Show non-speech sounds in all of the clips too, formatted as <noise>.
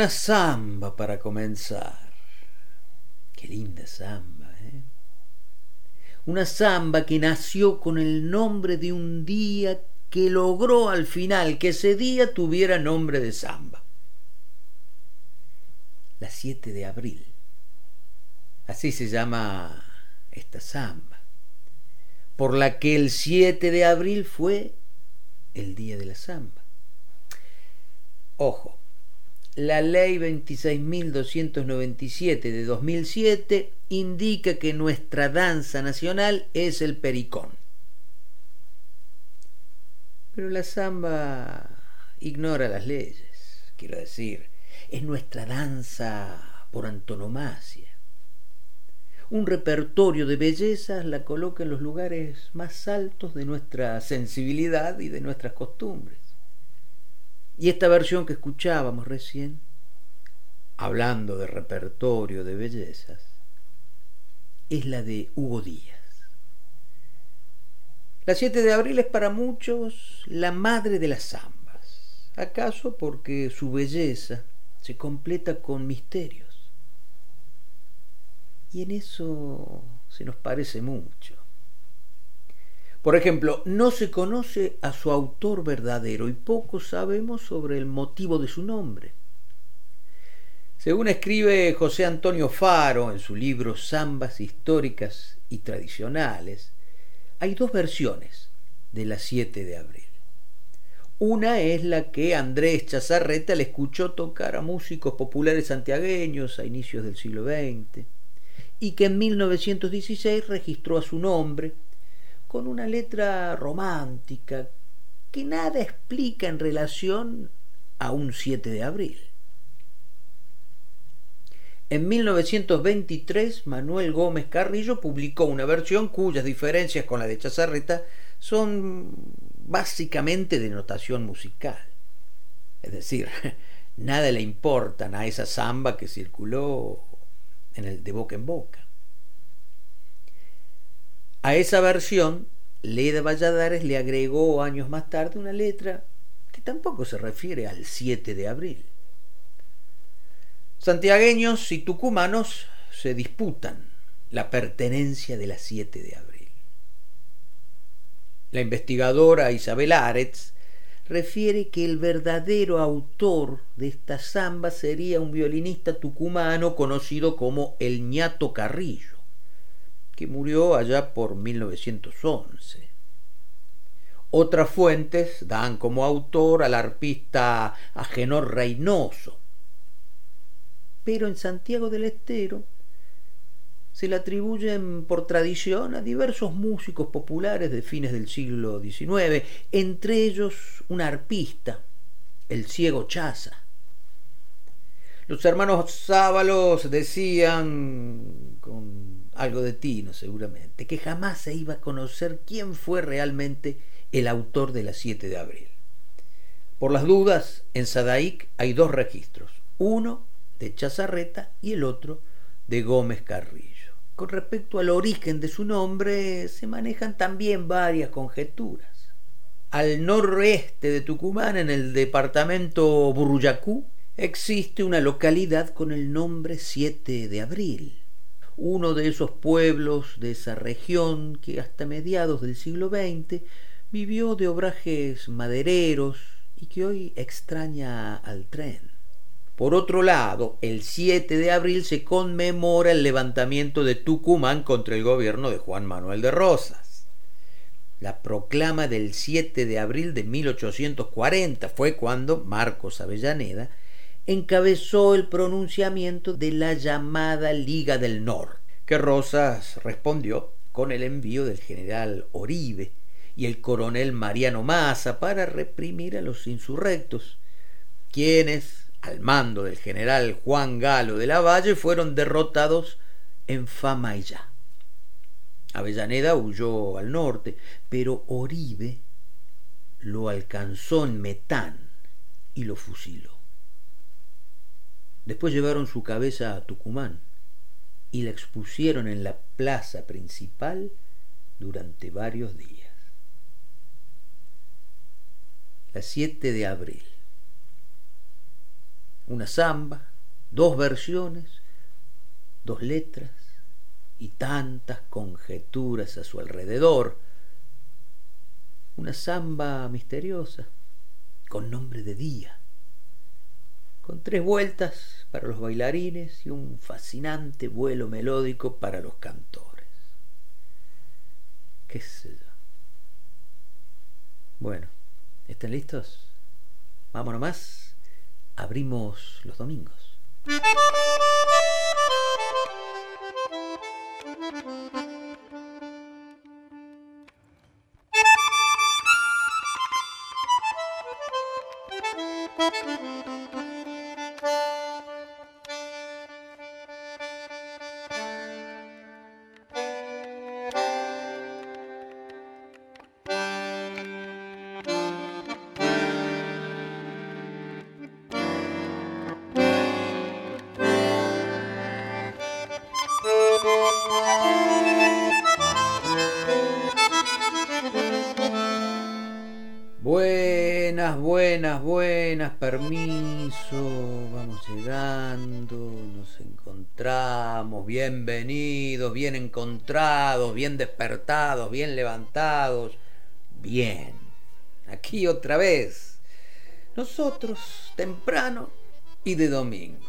Una samba para comenzar. Qué linda samba, ¿eh? Una samba que nació con el nombre de un día que logró al final que ese día tuviera nombre de samba. La 7 de abril. Así se llama esta samba, por la que el 7 de abril fue el día de la samba. Ojo, la ley 26.297 de 2007 indica que nuestra danza nacional es el pericón. Pero la samba ignora las leyes, quiero decir, es nuestra danza por antonomasia. Un repertorio de bellezas la coloca en los lugares más altos de nuestra sensibilidad y de nuestras costumbres. Y esta versión que escuchábamos recién, hablando de repertorio de bellezas, es la de Hugo Díaz. La 7 de abril es para muchos la madre de las zambas, acaso porque su belleza se completa con misterios. Y en eso se nos parece mucho. Por ejemplo, no se conoce a su autor verdadero y poco sabemos sobre el motivo de su nombre. Según escribe José Antonio Faro en su libro Zambas históricas y tradicionales, hay dos versiones de la 7 de abril. Una es la que Andrés Chazarreta le escuchó tocar a músicos populares santiagueños a inicios del siglo XX y que en 1916 registró a su nombre con una letra romántica que nada explica en relación a un 7 de abril. En 1923, Manuel Gómez Carrillo publicó una versión cuyas diferencias con la de Chazarreta son básicamente de notación musical. Es decir, <laughs> nada le importan a esa samba que circuló en el de boca en boca. A esa versión, Leda Valladares le agregó años más tarde una letra que tampoco se refiere al 7 de abril. Santiagueños y tucumanos se disputan la pertenencia de la 7 de abril. La investigadora Isabel Aretz refiere que el verdadero autor de esta samba sería un violinista tucumano conocido como el ñato Carrillo, que murió allá por 1911. Otras fuentes dan como autor al arpista Agenor Reynoso, pero en Santiago del Estero se le atribuyen por tradición a diversos músicos populares de fines del siglo XIX, entre ellos un arpista, el ciego Chaza. Los hermanos Sábalos decían, con algo de tino seguramente, que jamás se iba a conocer quién fue realmente el autor de la 7 de abril. Por las dudas, en Sadaic hay dos registros. Uno de Chazarreta y el otro de Gómez Carrillo. Con respecto al origen de su nombre se manejan también varias conjeturas. Al noroeste de Tucumán, en el departamento Buruyacú, existe una localidad con el nombre 7 de abril, uno de esos pueblos de esa región que hasta mediados del siglo XX vivió de obrajes madereros y que hoy extraña al tren. Por otro lado, el 7 de abril se conmemora el levantamiento de Tucumán contra el gobierno de Juan Manuel de Rosas. La proclama del 7 de abril de 1840 fue cuando Marcos Avellaneda encabezó el pronunciamiento de la llamada Liga del Norte, que Rosas respondió con el envío del general Oribe y el coronel Mariano Maza para reprimir a los insurrectos, quienes al mando del general Juan Galo de la Valle, fueron derrotados en Famayá. Avellaneda huyó al norte, pero Oribe lo alcanzó en Metán y lo fusiló. Después llevaron su cabeza a Tucumán y la expusieron en la plaza principal durante varios días. La 7 de abril una samba, dos versiones, dos letras y tantas conjeturas a su alrededor. Una samba misteriosa, con nombre de día, con tres vueltas para los bailarines y un fascinante vuelo melódico para los cantores. ¿Qué sé yo? Bueno, ¿están listos? Vámonos más abrimos los domingos. Bien encontrados, bien despertados, bien levantados, bien, aquí otra vez, nosotros temprano y de domingo.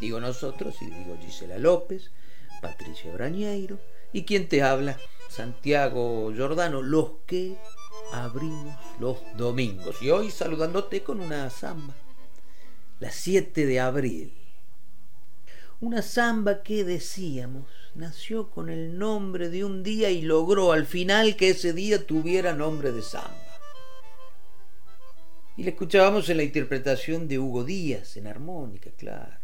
Digo nosotros y digo Gisela López, Patricia Brañeiro y quien te habla, Santiago Giordano, los que abrimos los domingos. Y hoy saludándote con una samba, la 7 de abril. Una samba que decíamos nació con el nombre de un día y logró al final que ese día tuviera nombre de samba. Y la escuchábamos en la interpretación de Hugo Díaz, en armónica, claro.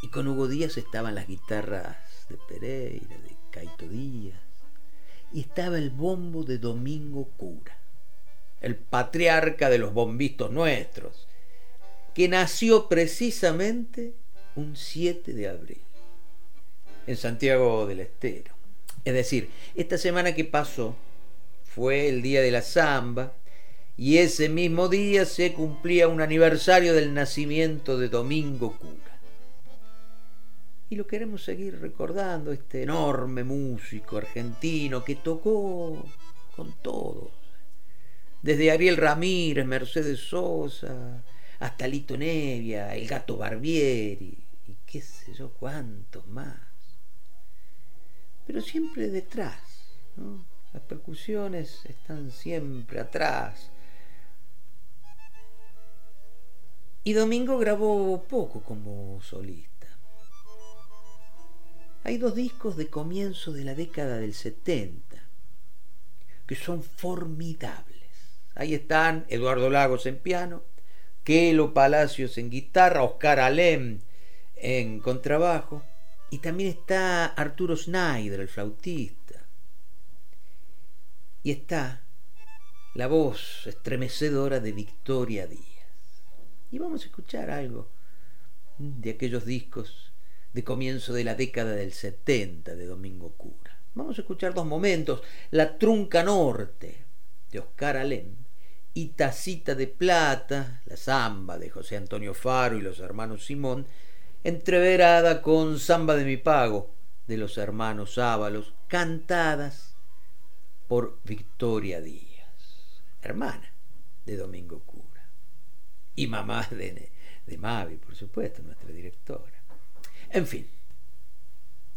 Y con Hugo Díaz estaban las guitarras de Pereira, de Caito Díaz, y estaba el bombo de Domingo Cura, el patriarca de los bombistos nuestros, que nació precisamente un 7 de abril en Santiago del Estero. Es decir, esta semana que pasó fue el día de la samba y ese mismo día se cumplía un aniversario del nacimiento de Domingo Cura. Y lo queremos seguir recordando, este enorme músico argentino que tocó con todos, desde Ariel Ramírez, Mercedes Sosa, hasta Lito Nevia, el gato Barbieri, qué sé yo cuántos más pero siempre detrás. Las percusiones están siempre atrás. Y Domingo grabó poco como solista. Hay dos discos de comienzo de la década del 70 que son formidables. Ahí están Eduardo Lagos en piano, Kelo Palacios en guitarra, Oscar Alem en contrabajo y también está Arturo Schneider, el flautista. Y está la voz estremecedora de Victoria Díaz. Y vamos a escuchar algo de aquellos discos de comienzo de la década del 70 de Domingo Cura. Vamos a escuchar dos momentos, La Trunca Norte de Oscar Alem y Tacita de Plata, la samba de José Antonio Faro y los hermanos Simón, entreverada con Samba de mi pago de los hermanos Ábalos, cantadas por Victoria Díaz, hermana de Domingo Cura, y mamá de, de Mavi, por supuesto, nuestra directora. En fin,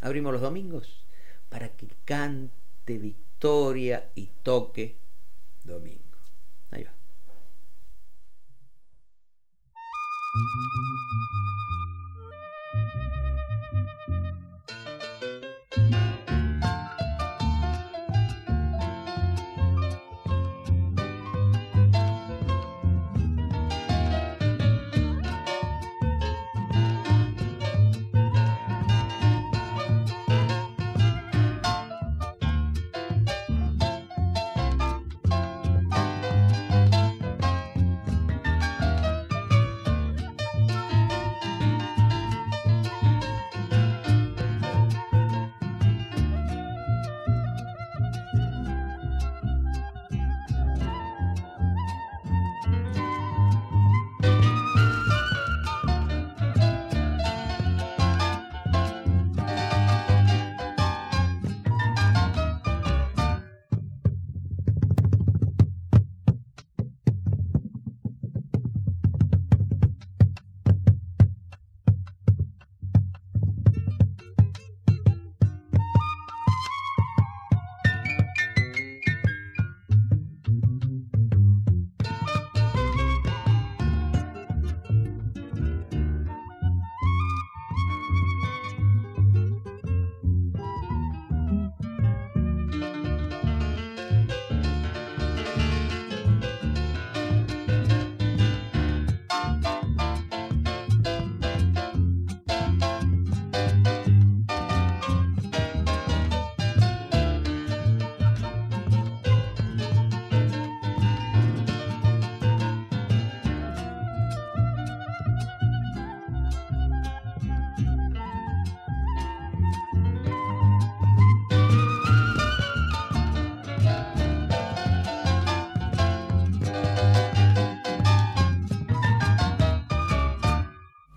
abrimos los domingos para que cante Victoria y toque Domingo. Ahí va.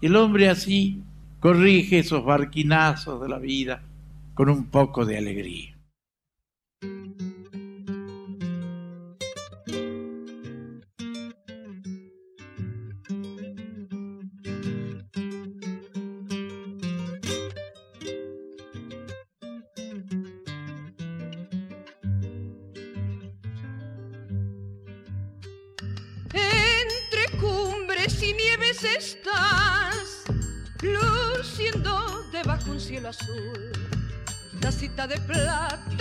El hombre así corrige esos barquinazos de la vida con un poco de alegría. De plata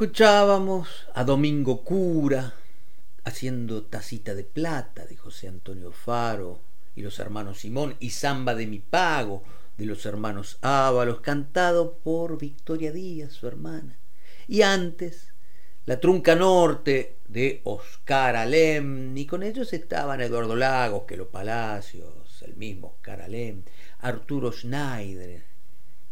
escuchábamos a Domingo Cura haciendo Tacita de Plata de José Antonio Faro y los hermanos Simón y Samba de mi Pago de los hermanos Ábalos, cantado por Victoria Díaz, su hermana. Y antes, La Trunca Norte de Oscar Alem, y con ellos estaban Eduardo Lagos, Quelo Palacios, el mismo Oscar Alem, Arturo Schneider,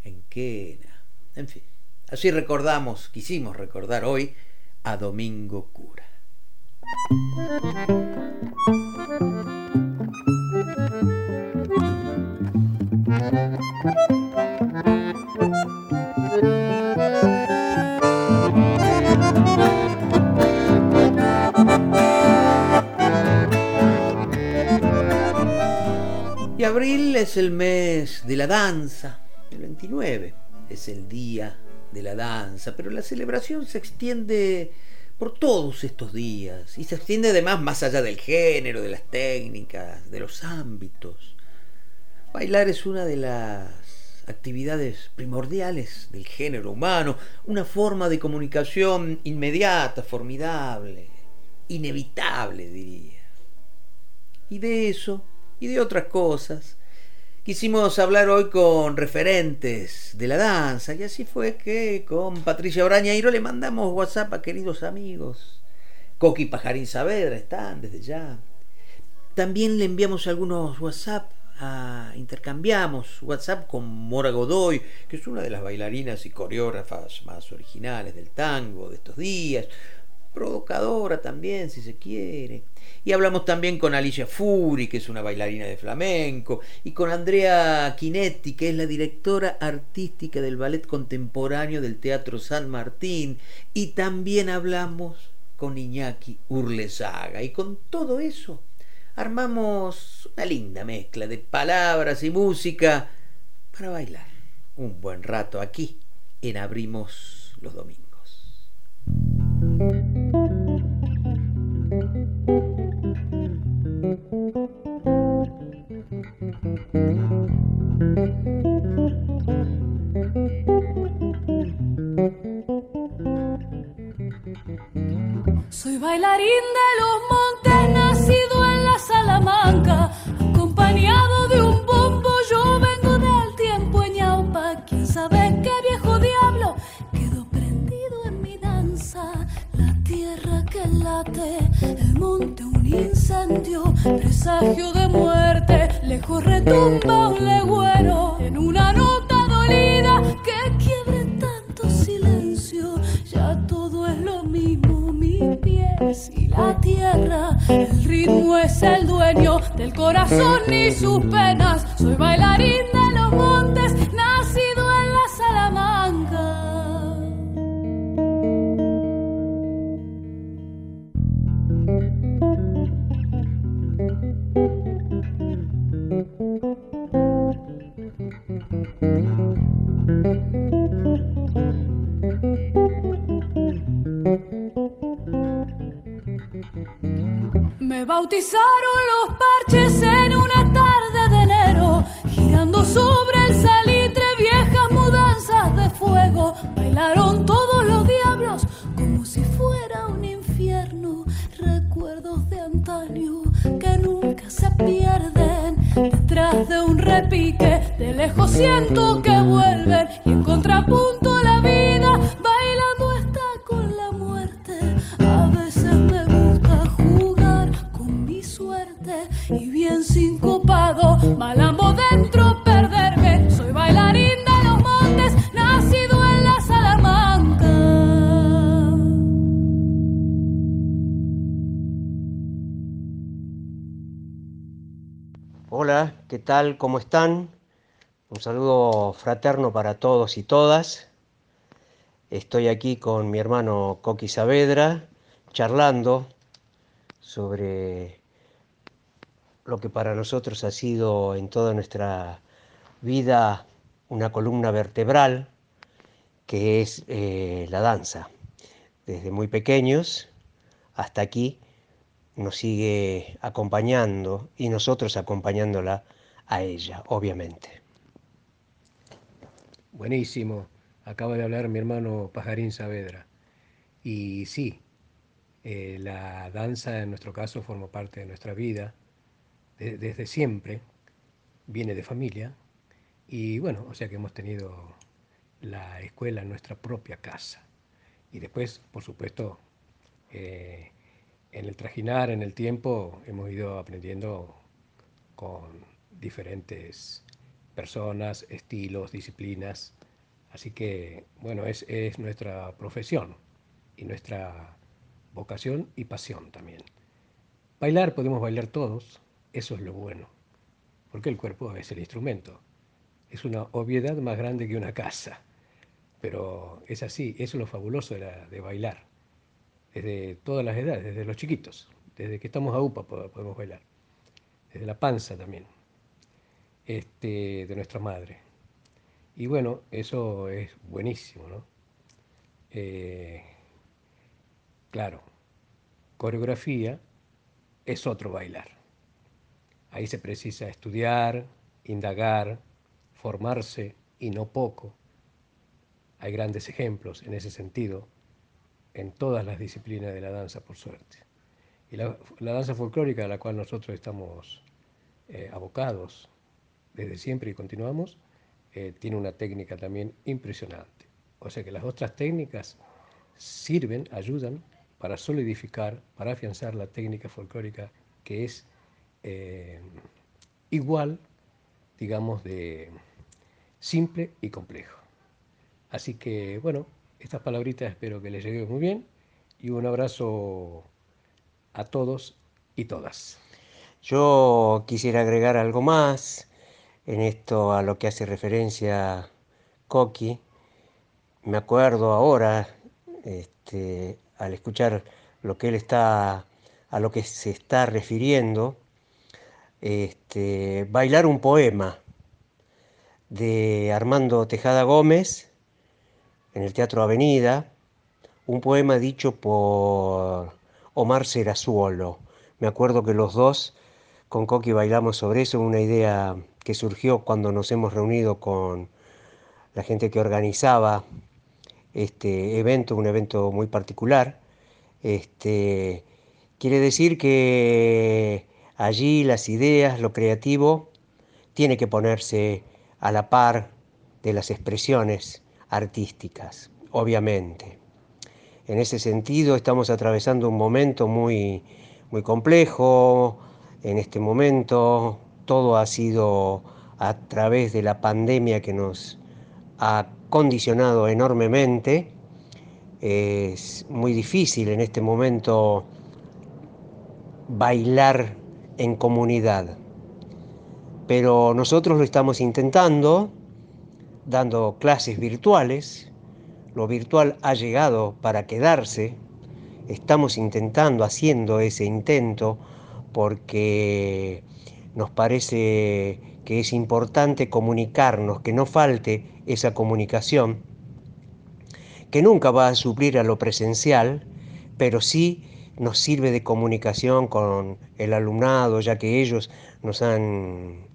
Enquena, en fin. Así recordamos, quisimos recordar hoy a Domingo Cura. Y abril es el mes de la danza, el 29 es el día de la danza, pero la celebración se extiende por todos estos días y se extiende además más allá del género, de las técnicas, de los ámbitos. Bailar es una de las actividades primordiales del género humano, una forma de comunicación inmediata, formidable, inevitable diría. Y de eso y de otras cosas quisimos hablar hoy con referentes de la danza y así fue que con Patricia Orañairo le mandamos WhatsApp a queridos amigos. Coqui Pajarín Saavedra están desde ya. También le enviamos algunos WhatsApp, a, intercambiamos WhatsApp con Mora Godoy, que es una de las bailarinas y coreógrafas más originales del tango de estos días, provocadora también si se quiere. Y hablamos también con Alicia Furi, que es una bailarina de flamenco, y con Andrea Quinetti, que es la directora artística del ballet contemporáneo del Teatro San Martín, y también hablamos con Iñaki Urlesaga. Y con todo eso armamos una linda mezcla de palabras y música para bailar un buen rato aquí en Abrimos los Domingos. Soy bailarín de los montes, nacido en la Salamanca, acompañado de un bombo el monte un incendio, presagio de muerte. Lejos retumba un legüero en una nota dolida que quiebre tanto silencio. Ya todo es lo mismo, mis pies y la tierra. El ritmo es el dueño del corazón y sus penas. Soy bailarín de los montes, bautizaron los parches en una tarde de enero, girando sobre el salitre viejas mudanzas de fuego. Bailaron todos los diablos como si fuera un infierno. Recuerdos de antaño que nunca se pierden. Detrás de un repique, de lejos siento que vuelven y en contrapunto Hola, ¿qué tal? ¿Cómo están? Un saludo fraterno para todos y todas. Estoy aquí con mi hermano Coqui Saavedra, charlando sobre lo que para nosotros ha sido en toda nuestra vida una columna vertebral, que es eh, la danza. Desde muy pequeños hasta aquí nos sigue acompañando y nosotros acompañándola a ella, obviamente. Buenísimo. Acaba de hablar mi hermano Pajarín Saavedra. Y sí, eh, la danza en nuestro caso forma parte de nuestra vida de- desde siempre, viene de familia. Y bueno, o sea que hemos tenido la escuela en nuestra propia casa. Y después, por supuesto, eh, en el trajinar, en el tiempo, hemos ido aprendiendo con diferentes personas, estilos, disciplinas. Así que, bueno, es, es nuestra profesión y nuestra vocación y pasión también. Bailar, podemos bailar todos, eso es lo bueno, porque el cuerpo es el instrumento. Es una obviedad más grande que una casa, pero es así, eso es lo fabuloso de, la- de bailar, desde todas las edades, desde los chiquitos, desde que estamos a UPA po- podemos bailar, desde la panza también, este, de nuestra madre. Y bueno, eso es buenísimo, ¿no? Eh, claro, coreografía es otro bailar. Ahí se precisa estudiar, indagar, formarse y no poco. Hay grandes ejemplos en ese sentido en todas las disciplinas de la danza, por suerte. Y la, danza folclórica a la cual nosotros estamos eh, abocados desde siempre y continuamos, eh, tiene una técnica también impresionante. O sea que las otras técnicas sirven, ayudan para solidificar, para afianzar la técnica folclórica que es eh, igual, digamos, de simple y complejo. Así que, bueno, estas palabritas espero que les lleguen muy bien y un abrazo a todos y todas. Yo quisiera agregar algo más en esto a lo que hace referencia Coqui. Me acuerdo ahora, este, al escuchar lo que él está, a lo que se está refiriendo, este, bailar un poema de Armando Tejada Gómez en el Teatro Avenida, un poema dicho por Omar Serazuolo. Me acuerdo que los dos con Coqui bailamos sobre eso, una idea que surgió cuando nos hemos reunido con la gente que organizaba este evento, un evento muy particular, Este, quiere decir que allí las ideas, lo creativo, tiene que ponerse a la par de las expresiones artísticas, obviamente. En ese sentido estamos atravesando un momento muy, muy complejo. En este momento todo ha sido a través de la pandemia que nos ha condicionado enormemente. Es muy difícil en este momento bailar en comunidad, pero nosotros lo estamos intentando, dando clases virtuales. Lo virtual ha llegado para quedarse. Estamos intentando, haciendo ese intento, porque nos parece que es importante comunicarnos, que no falte esa comunicación, que nunca va a suplir a lo presencial, pero sí nos sirve de comunicación con el alumnado, ya que ellos nos han,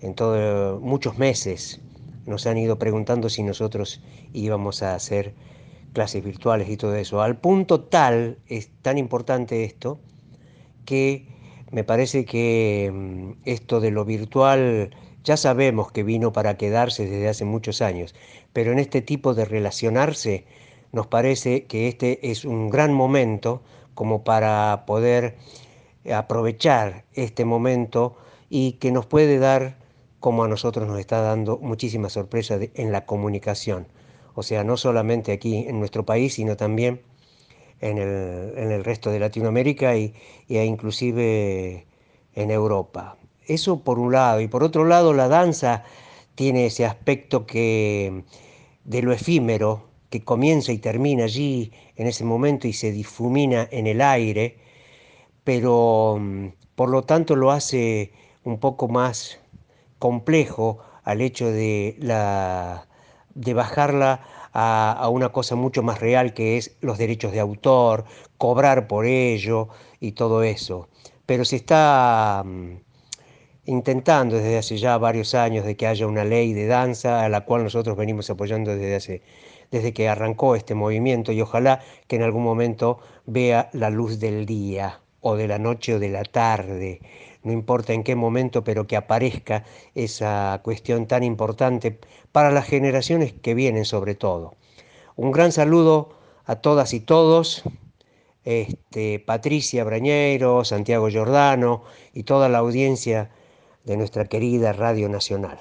en todo, muchos meses, nos han ido preguntando si nosotros íbamos a hacer clases virtuales y todo eso. Al punto tal, es tan importante esto, que me parece que mm, esto de lo virtual ya sabemos que vino para quedarse desde hace muchos años, pero en este tipo de relacionarse nos parece que este es un gran momento como para poder aprovechar este momento y que nos puede dar, como a nosotros nos está dando, muchísima sorpresa en la comunicación. O sea, no solamente aquí en nuestro país, sino también en el, resto de Latinoamérica y, e inclusive en Europa. Eso por un lado. Y por otro lado, la danza tiene ese aspecto que de lo efímero, que comienza y termina allí en ese momento y se difumina en el aire, pero mm, por lo tanto lo hace un poco más complejo al hecho de, la, de bajarla a, una cosa mucho más real que es los derechos de autor, cobrar por ello y todo eso. Pero se está mm, intentando desde hace ya varios años de que haya una ley de danza a la cual nosotros venimos apoyando desde hace desde que arrancó este movimiento y ojalá que en algún momento vea la luz del día o de la noche o de la tarde, no importa en qué momento, pero que aparezca esa cuestión tan importante para las generaciones que vienen sobre todo. Un gran saludo a todas y todos, este, Patricia Brañeiro, Santiago Giordano y toda la audiencia de nuestra querida Radio Nacional.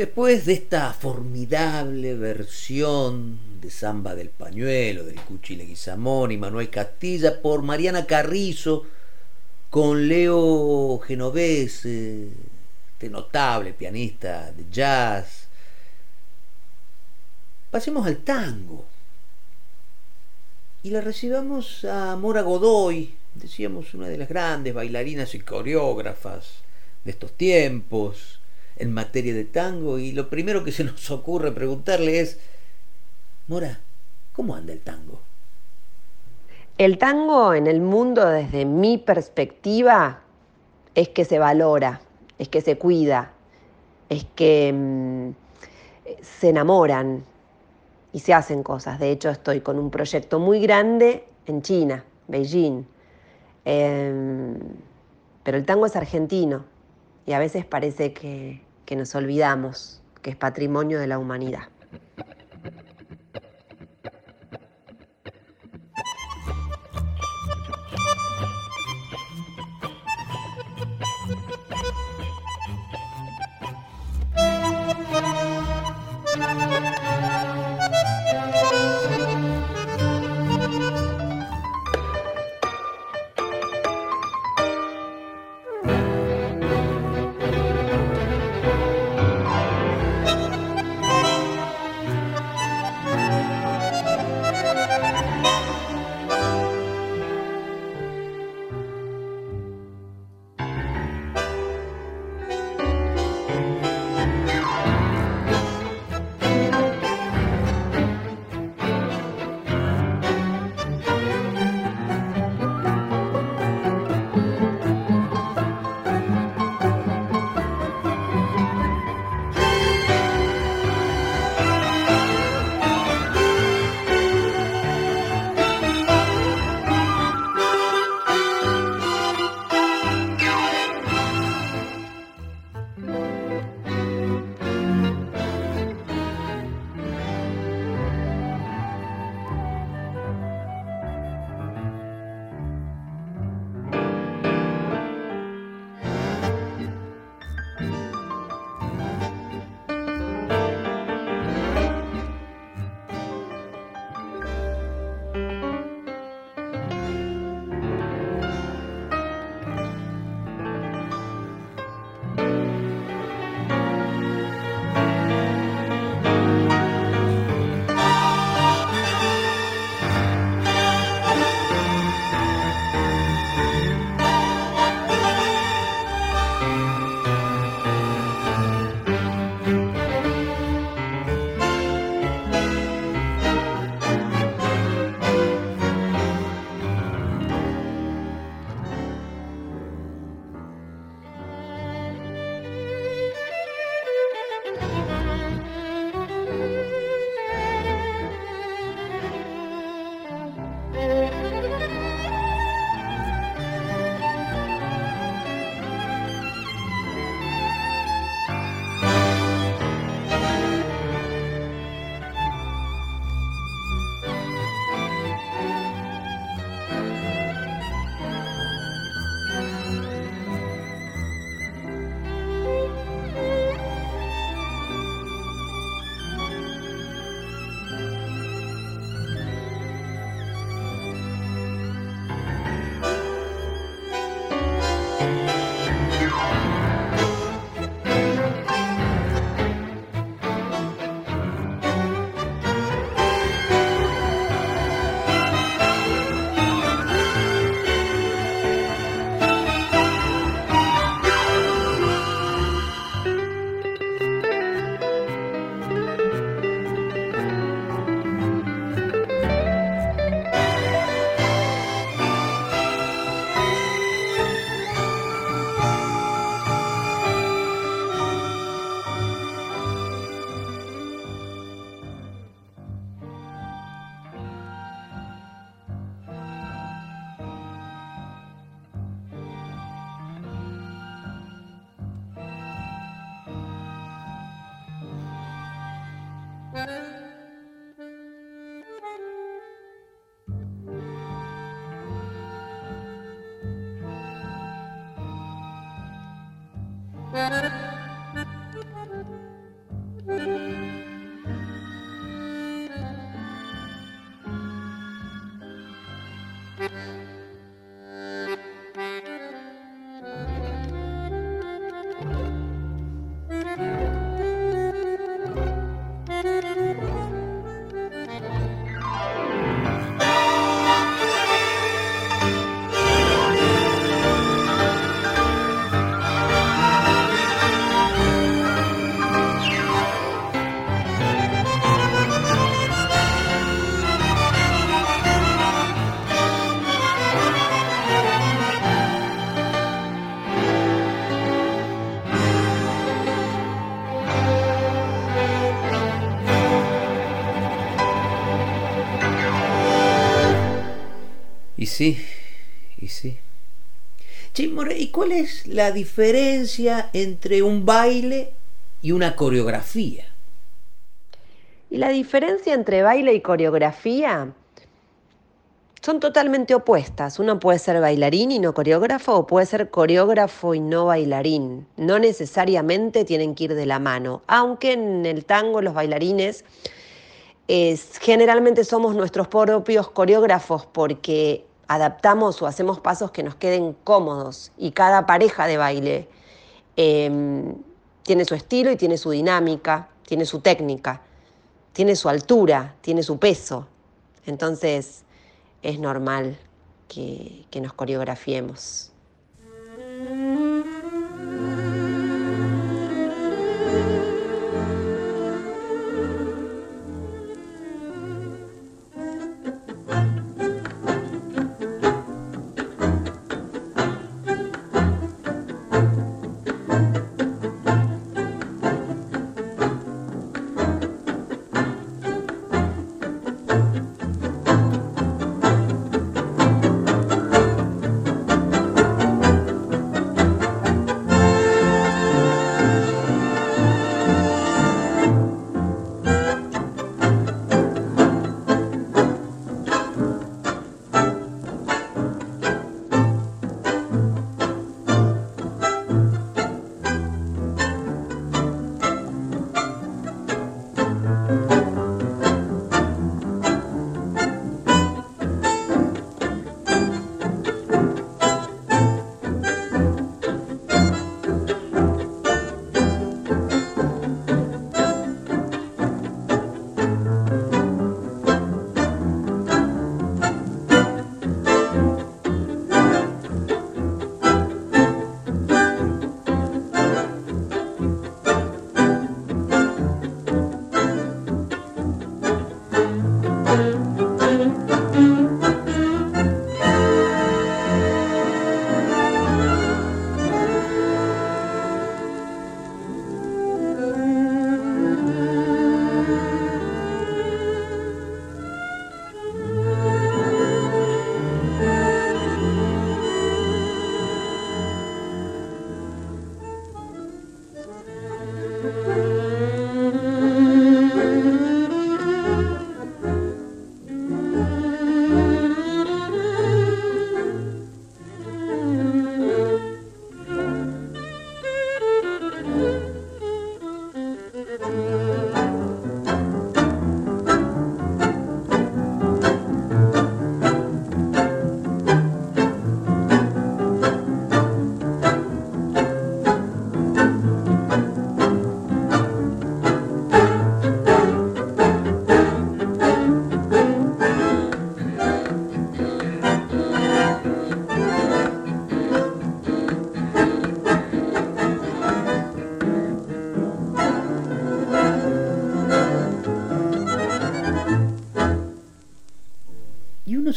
Después de esta formidable versión de Samba del Pañuelo, del Cuchile Guizamón y Manuel Castilla por Mariana Carrizo, con Leo Genovese, este notable pianista de jazz. Pasemos al tango. Y la recibamos a Mora Godoy, decíamos una de las grandes bailarinas y coreógrafas de estos tiempos en materia de tango. Y lo primero que se nos ocurre preguntarle es, Mora, ¿cómo anda el tango? El tango en el mundo desde mi perspectiva es que se valora, es que se cuida, es que mm, se enamoran y se hacen cosas. De hecho, estoy con un proyecto muy grande en China, Beijing. Em, pero el tango es argentino y a veces parece que nos olvidamos que es patrimonio de la humanidad. Sí, y sí. Chimore, ¿y cuál es la diferencia entre un baile y una coreografía? Y la diferencia entre baile y coreografía son totalmente opuestas. Uno puede ser bailarín y no coreógrafo o puede ser coreógrafo y no bailarín. No necesariamente tienen que ir de la mano, aunque en el tango los bailarines generalmente somos nuestros propios coreógrafos porque adaptamos o hacemos pasos que nos queden cómodos y cada pareja de baile em, tiene su estilo y tiene su dinámica, tiene su técnica, tiene su altura, tiene su peso. Entonces, es normal que, que nos coreografiemos.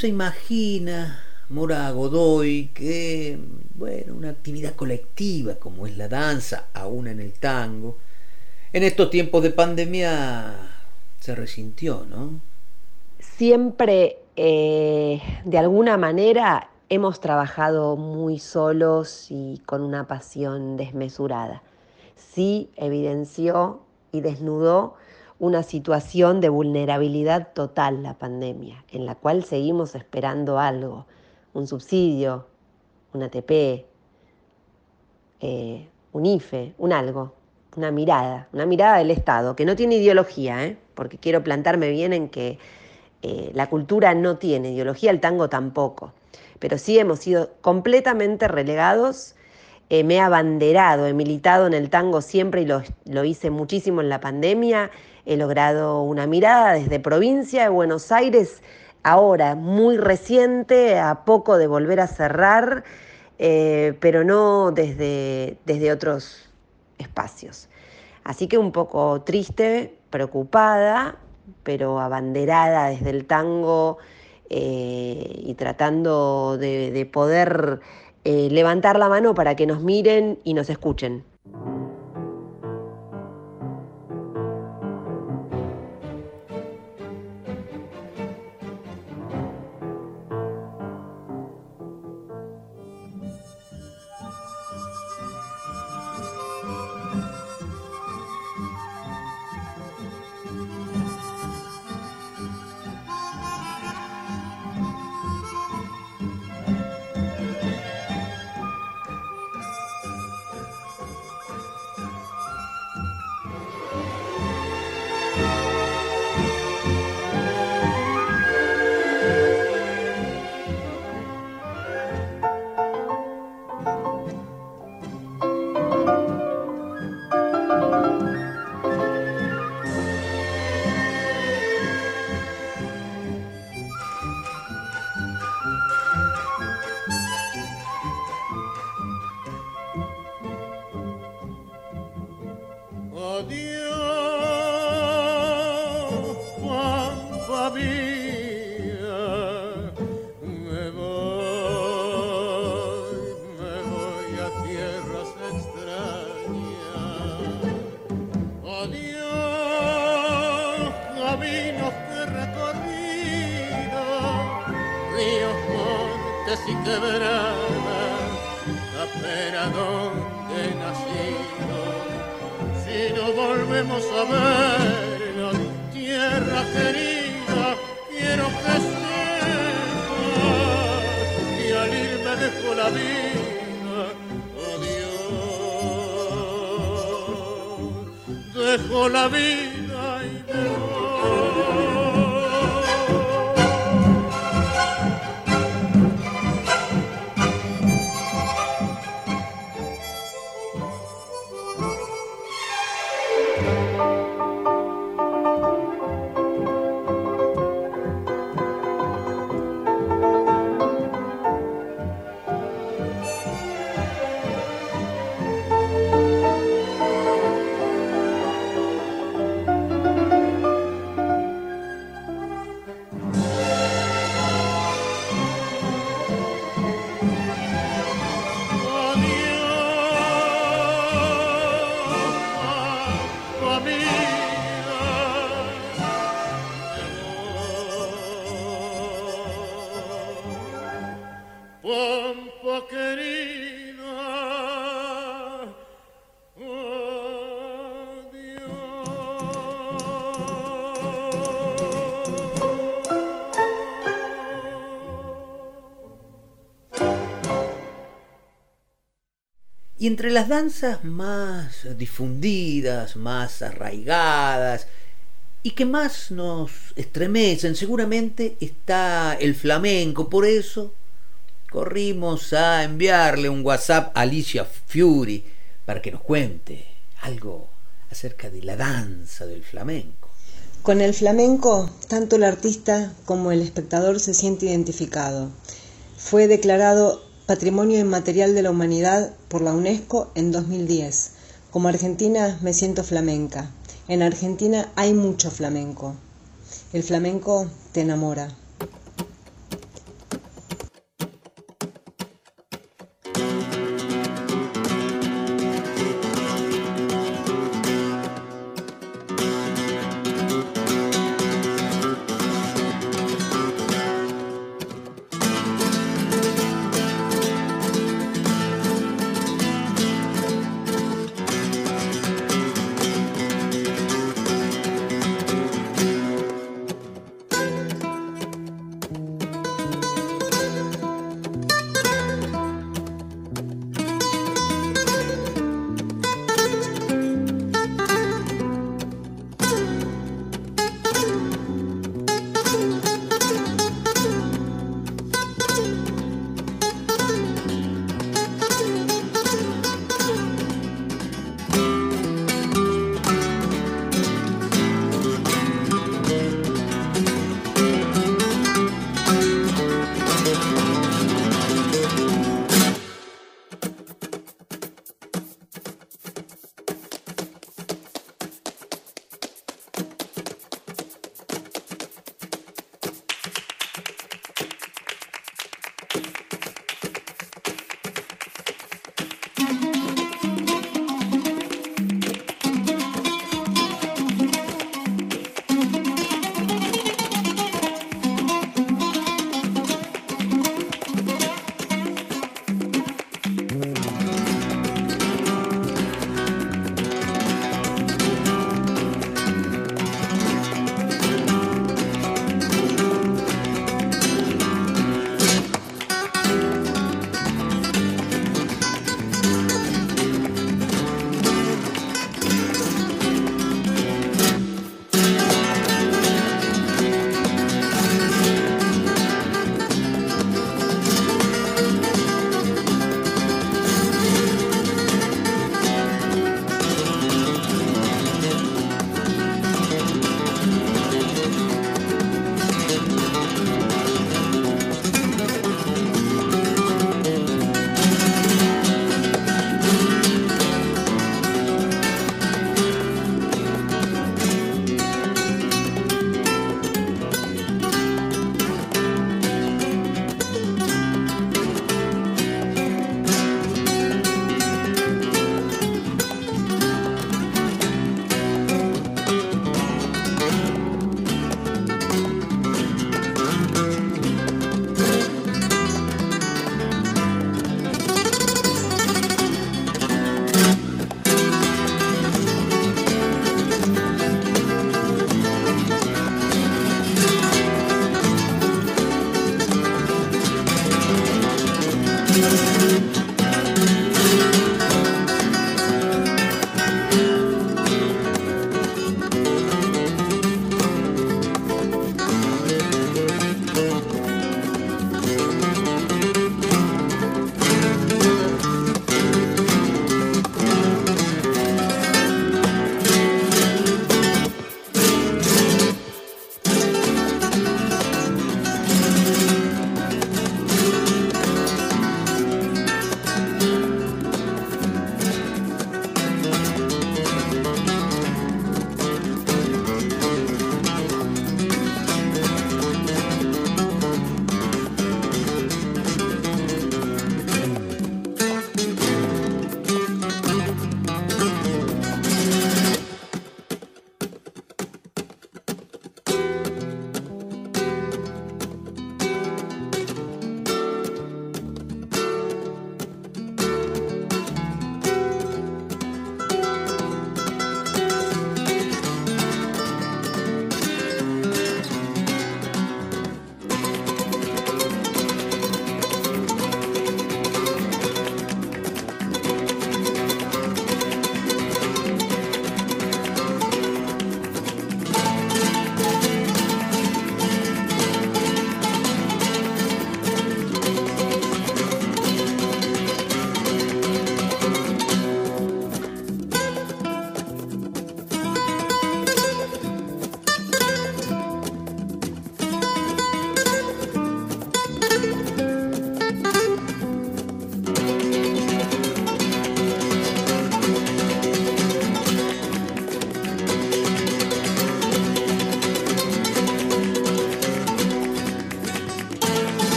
Se imagina, Mora Godoy, que, bueno, una actividad colectiva como es la danza, aún en el tango, en estos tiempos de pandemia se resintió, ¿no? Siempre, eh, de alguna manera, hemos trabajado muy solos y con una pasión desmesurada. Sí evidenció y desnudó una situación de vulnerabilidad total la pandemia, en la cual seguimos esperando algo, un subsidio, un ATP, eh, un IFE, un algo, una mirada, una mirada del Estado, que no tiene ideología, ¿eh? porque quiero plantarme bien en que eh, la cultura no tiene ideología, el tango tampoco, pero sí hemos sido completamente relegados. Me he abanderado, he militado en el tango siempre y lo, lo, hice muchísimo en la pandemia he logrado una mirada desde provincia de Buenos Aires, ahora muy reciente, a poco de volver a cerrar, eh, pero no desde, desde otros espacios. Así que un poco triste, preocupada, pero abanderada desde el tango eh, y tratando de, poder eh, levantar la mano para que nos miren y nos escuchen. Entre las danzas más difundidas, más arraigadas y que más nos estremecen, seguramente está el flamenco. Por eso corrimos a enviarle un WhatsApp a Alicia Fury para que nos cuente algo acerca de la danza del flamenco. Con el flamenco, tanto el artista como el espectador se siente identificado. Fue declarado Patrimonio Inmaterial de la Humanidad por la UNESCO en 2010. Como argentina me siento flamenca. En Argentina hay mucho flamenco. El flamenco te enamora.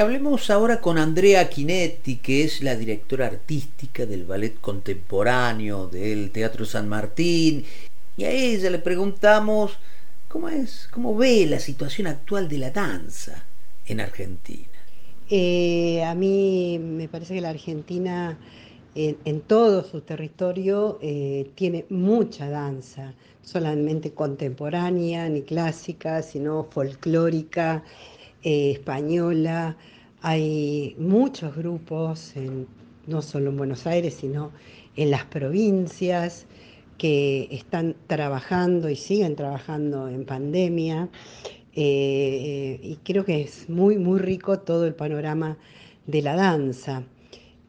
Hablemos ahora con Andrea Quinetti, que es la directora artística del Ballet Contemporáneo del Teatro San Martín. Y a ella le preguntamos cómo es, cómo ve la situación actual de la danza en Argentina. Eh, a mí me parece que la Argentina en, todo su territorio eh, tiene mucha danza, solamente contemporánea ni clásica, sino folclórica, eh, española. Hay muchos grupos, no solo en Buenos Aires, sino en las provincias que están trabajando y siguen trabajando en pandemia. Eh, y creo que es muy, muy rico todo el panorama de la danza.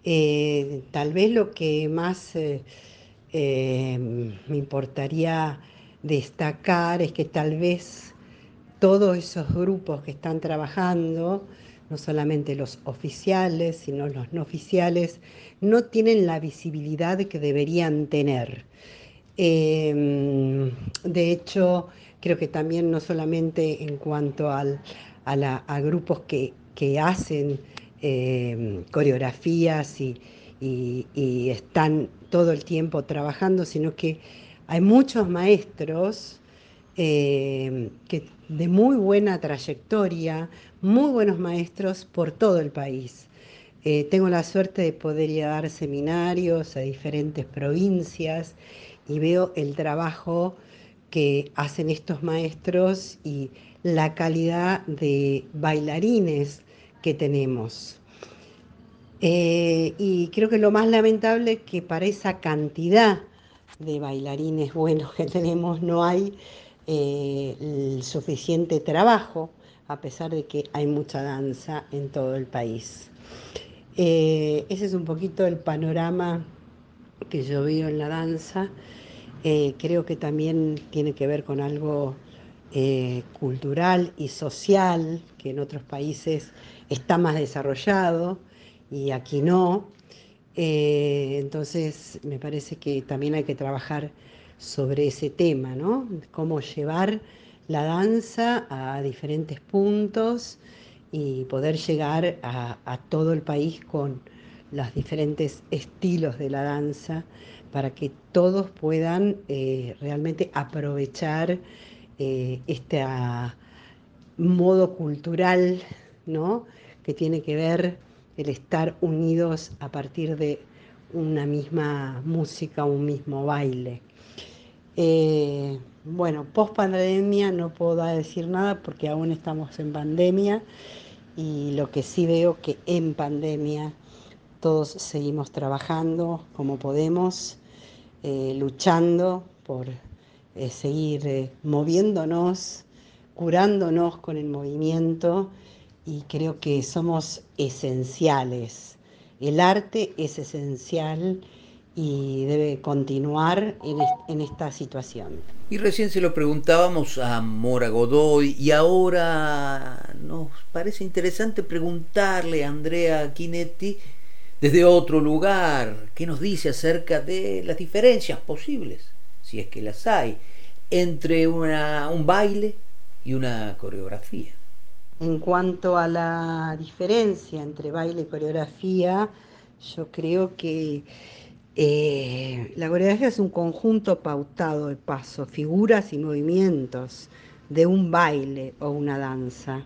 Eh, tal vez lo que más me importaría destacar es que tal vez todos esos grupos que están trabajando, no solamente los oficiales, sino los no oficiales, no tienen la visibilidad que deberían tener. de hecho, creo que también no solamente en cuanto a, grupos que, que hacen Em, coreografías y, están todo el tiempo trabajando, sino que hay muchos maestros em, que de muy buena trayectoria, muy buenos maestros por todo el país. Eh, tengo la suerte de poder ir a dar seminarios a diferentes provincias y veo el trabajo que hacen estos maestros y la calidad de bailarines que tenemos. Eh, y creo que lo más lamentable es que para esa cantidad de bailarines buenos que tenemos no hay eh, el suficiente trabajo, a pesar de que hay mucha danza en todo el país. Eh, ese es un poquito el panorama que yo veo en la danza. creo que también tiene que ver con algo cultural y social que en otros países está más desarrollado y aquí no. Eh, entonces me parece que también hay que trabajar sobre ese tema, ¿no? Cómo llevar la danza a diferentes puntos y poder llegar a, todo el país con los diferentes estilos de la danza para que todos puedan eh, realmente aprovechar eh, este ah, modo cultural ¿no? que tiene que ver el estar unidos a partir de una misma música, un mismo baile. Eh, bueno, post pandemia no puedo decir nada porque aún estamos en pandemia y lo que sí veo que en pandemia todos seguimos trabajando como podemos, eh, luchando por eh, seguir moviéndonos, curándonos con el movimiento y creo que somos esenciales. El arte es esencial y debe continuar en, esta situación. Y recién se lo preguntábamos a Mora Godoy y ahora nos parece interesante preguntarle a Andrea Quinetti desde otro lugar qué nos dice acerca de las diferencias posibles, si es que las hay, entre un baile y una coreografía. En cuanto a la diferencia entre baile y coreografía, yo creo que eh, la coreografía es un conjunto pautado de pasos, figuras y movimientos de un baile o una danza.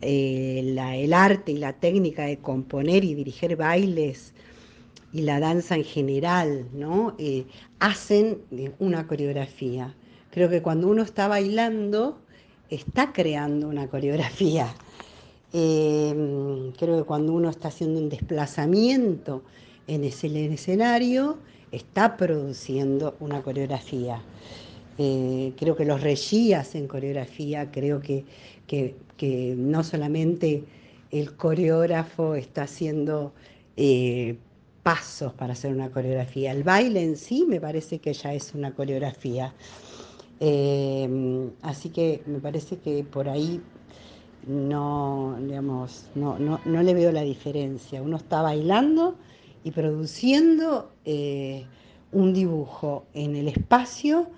Eh, el arte y la técnica de componer y dirigir bailes y la danza en general, ¿no? Eh, hacen una coreografía. Creo que cuando uno está bailando, está creando una coreografía. Creo que cuando uno está haciendo un desplazamiento en ese escenario, está produciendo una coreografía. Eh, creo que los regías en coreografía, creo que, que, no solamente el coreógrafo está haciendo eh, pasos para hacer una coreografía, el baile en sí me parece que ya es una coreografía. Eh, así que me parece que por ahí no, digamos, no, no, le veo la diferencia. Uno está bailando y produciendo eh, un dibujo en el espacio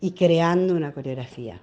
y creando una coreografía.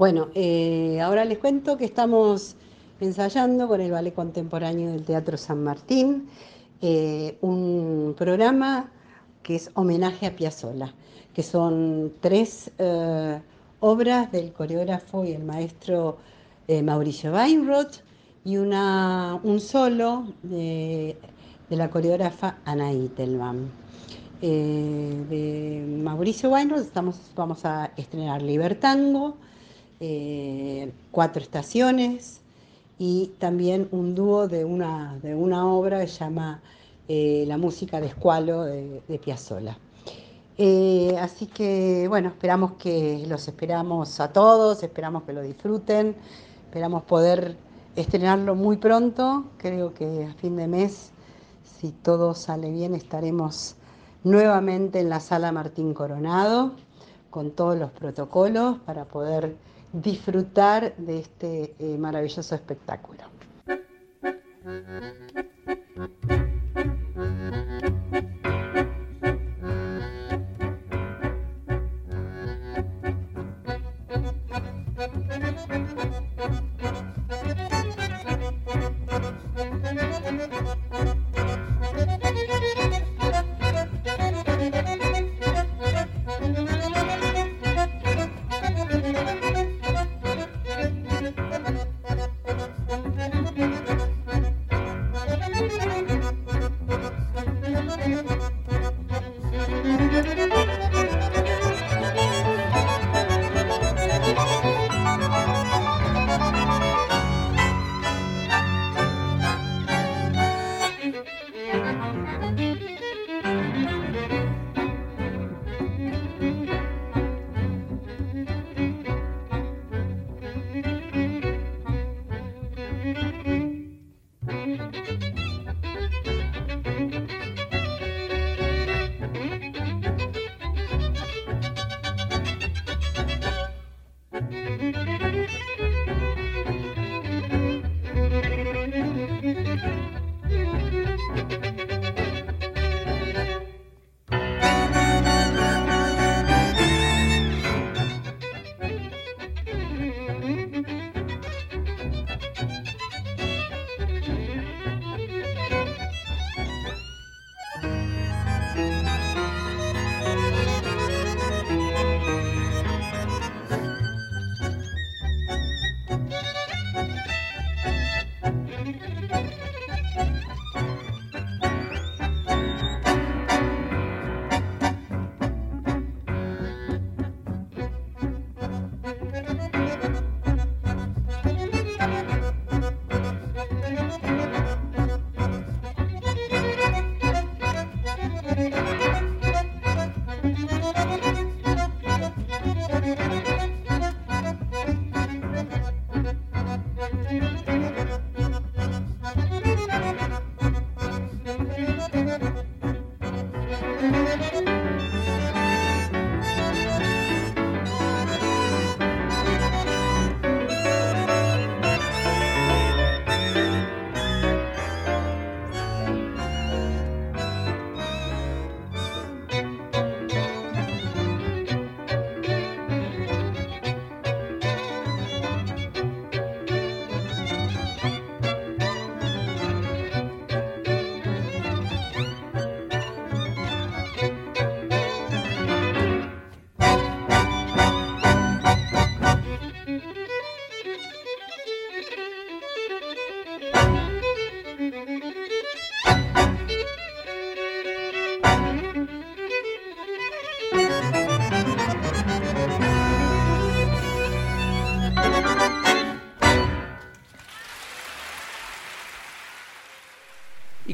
Bueno, eh, ahora les cuento que estamos ensayando con el Ballet Contemporáneo del Teatro San Martín eh, un programa que es homenaje a Piazzolla, que son tres eh, obras del coreógrafo y el maestro Mauricio Weinroth y una, un solo de, la coreógrafa Ana Itelman. de Mauricio Weinroth estamos, vamos a estrenar Libertango, eh, cuatro estaciones y también un dúo de una, de una obra que se llama eh, La música de escualo de, de Piazzolla. Eh, así que bueno, esperamos que los esperamos a todos, esperamos que lo disfruten, esperamos poder estrenarlo muy pronto, creo que a fin de mes, si todo sale bien, estaremos nuevamente en la sala Martín Coronado con todos los protocolos para poder disfrutar de este eh, maravilloso espectáculo.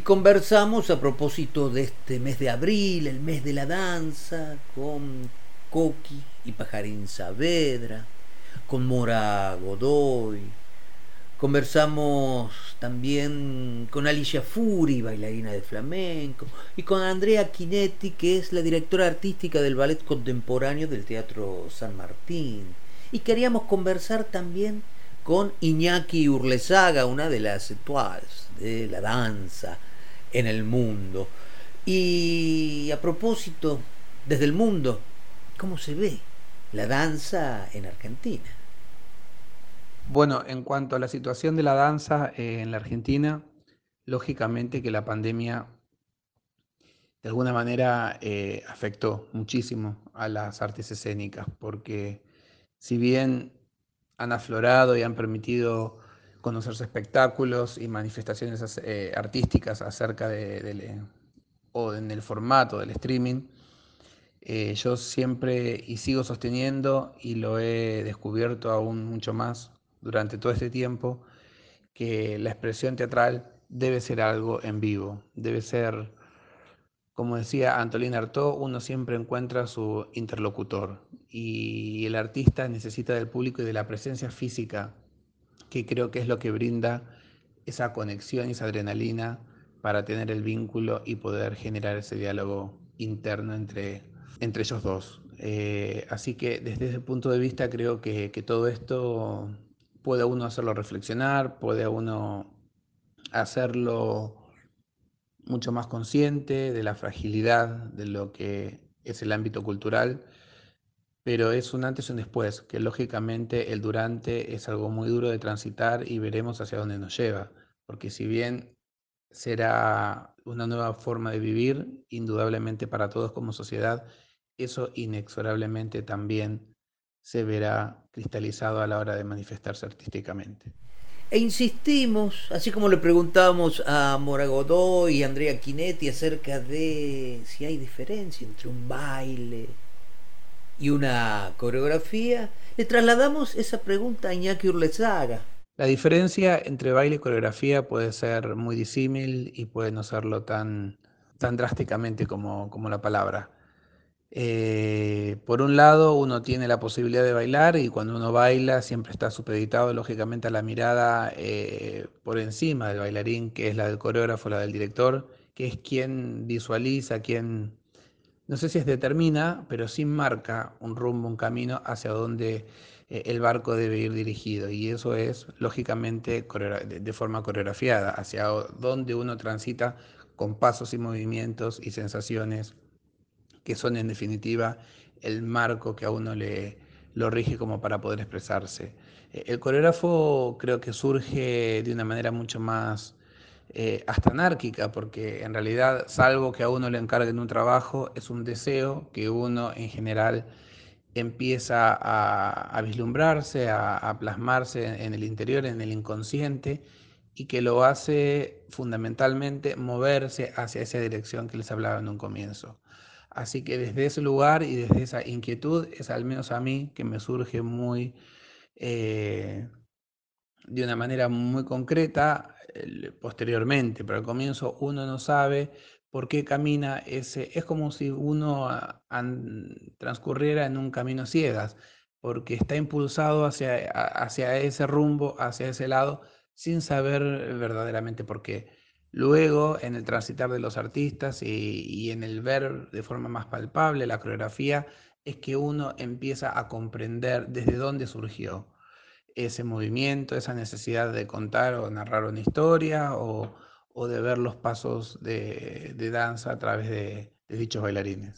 Conversamos a propósito de este mes de abril, el mes de la danza, con Coqui y Pajarín Saavedra, con Mora Godoy. Conversamos también con Alicia Furi, bailarina de flamenco, y con Andrea Quinetti, que es la directora artística del Ballet Contemporáneo del Teatro San Martín. Y queríamos conversar también con Iñaki Urlesaga, una de las étoiles de la danza en el mundo. Y a propósito, desde el mundo, ¿cómo se ve la danza en Argentina? Bueno, en cuanto a la situación de la danza eh, en la Argentina, lógicamente que la pandemia de alguna manera eh, afectó muchísimo a las artes escénicas, porque si bien han aflorado y han permitido conocerse espectáculos y manifestaciones eh, artísticas acerca de, o en el formato del streaming, eh, yo siempre y sigo sosteniendo y lo he descubierto aún mucho más durante todo este tiempo, que la expresión teatral debe ser algo en vivo, debe ser, como decía Antolín Artaud, uno siempre encuentra su interlocutor. Y el artista necesita del público y de la presencia física, que creo que es lo que brinda esa conexión y esa adrenalina para tener el vínculo y poder generar ese diálogo interno entre, entre ellos dos. Eh, así que desde ese punto de vista creo que, que todo esto puede uno hacerlo reflexionar, puede uno hacerlo mucho más consciente de la fragilidad de lo que es el ámbito cultural, pero es un antes y un después, que lógicamente el durante es algo muy duro de transitar y veremos hacia dónde nos lleva, porque si bien será una nueva forma de vivir, indudablemente para todos como sociedad, eso inexorablemente también se verá cristalizado a la hora de manifestarse artísticamente. E insistimos, así como le preguntamos a Moragodó y Andrea Quinetti acerca de si hay diferencia entre un baile y una coreografía, le trasladamos esa pregunta a Iñaki Urlezaga. La diferencia entre baile y coreografía puede ser muy disímil y puede no serlo tan, tan drásticamente como, como la palabra. Eh, por un lado, uno tiene la posibilidad de bailar y cuando uno baila siempre está supeditado lógicamente a la mirada eh, por encima del bailarín, que es la del coreógrafo, la del director, que es quien visualiza, quien, no sé si es determina, pero sí marca un rumbo, un camino hacia donde eh, el barco debe ir dirigido. Y eso es lógicamente de forma coreografiada, hacia donde uno transita con pasos y movimientos y sensaciones que son en definitiva el marco que a uno le lo rige como para poder expresarse. Eh, el coreógrafo creo que surge de una manera mucho más eh, hasta anárquica, porque en realidad, salvo que a uno le encarguen un trabajo, es un deseo que uno en general empieza a, vislumbrarse, a, plasmarse en el interior, en el inconsciente, y que lo hace fundamentalmente moverse hacia esa dirección que les hablaba en un comienzo. Así que desde ese lugar y desde esa inquietud es al menos a mí que me surge muy, eh, de una manera muy concreta posteriormente, pero al comienzo uno no sabe por qué camina ese, es como si uno transcurriera en un camino ciegas, porque está impulsado hacia, hacia ese rumbo, hacia ese lado, sin saber verdaderamente por qué. Luego, en el transitar de los artistas y, en el ver de forma más palpable la coreografía, es que uno empieza a comprender desde dónde surgió ese movimiento, esa necesidad de contar o narrar una historia o, de ver los pasos de, danza a través de dichos bailarines.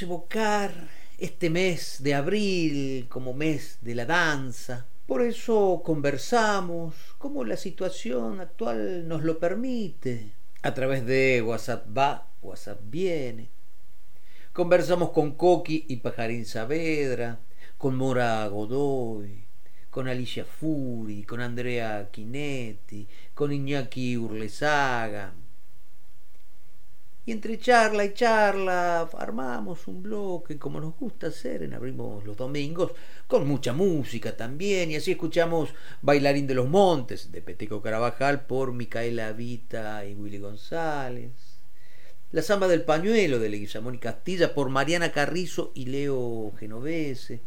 Evocar este mes de abril como mes de la danza. Por eso conversamos como la situación actual nos lo permite. A través de WhatsApp va, WhatsApp viene. Conversamos con Coqui y Pajarín Saavedra, con Mora Godoy, con Alicia Furi, con Andrea Quinetti, con Iñaki Urlesaga, y entre charla y charla armamos un bloque como nos gusta hacer en Abrimos los Domingos, con mucha música también, y así escuchamos Bailarín de los Montes de Peteco Carabajal por Micaela Vita y Willy González. La Zamba del Pañuelo de Leguizamón y Castilla por Mariana Carrizo y Leo Genovese.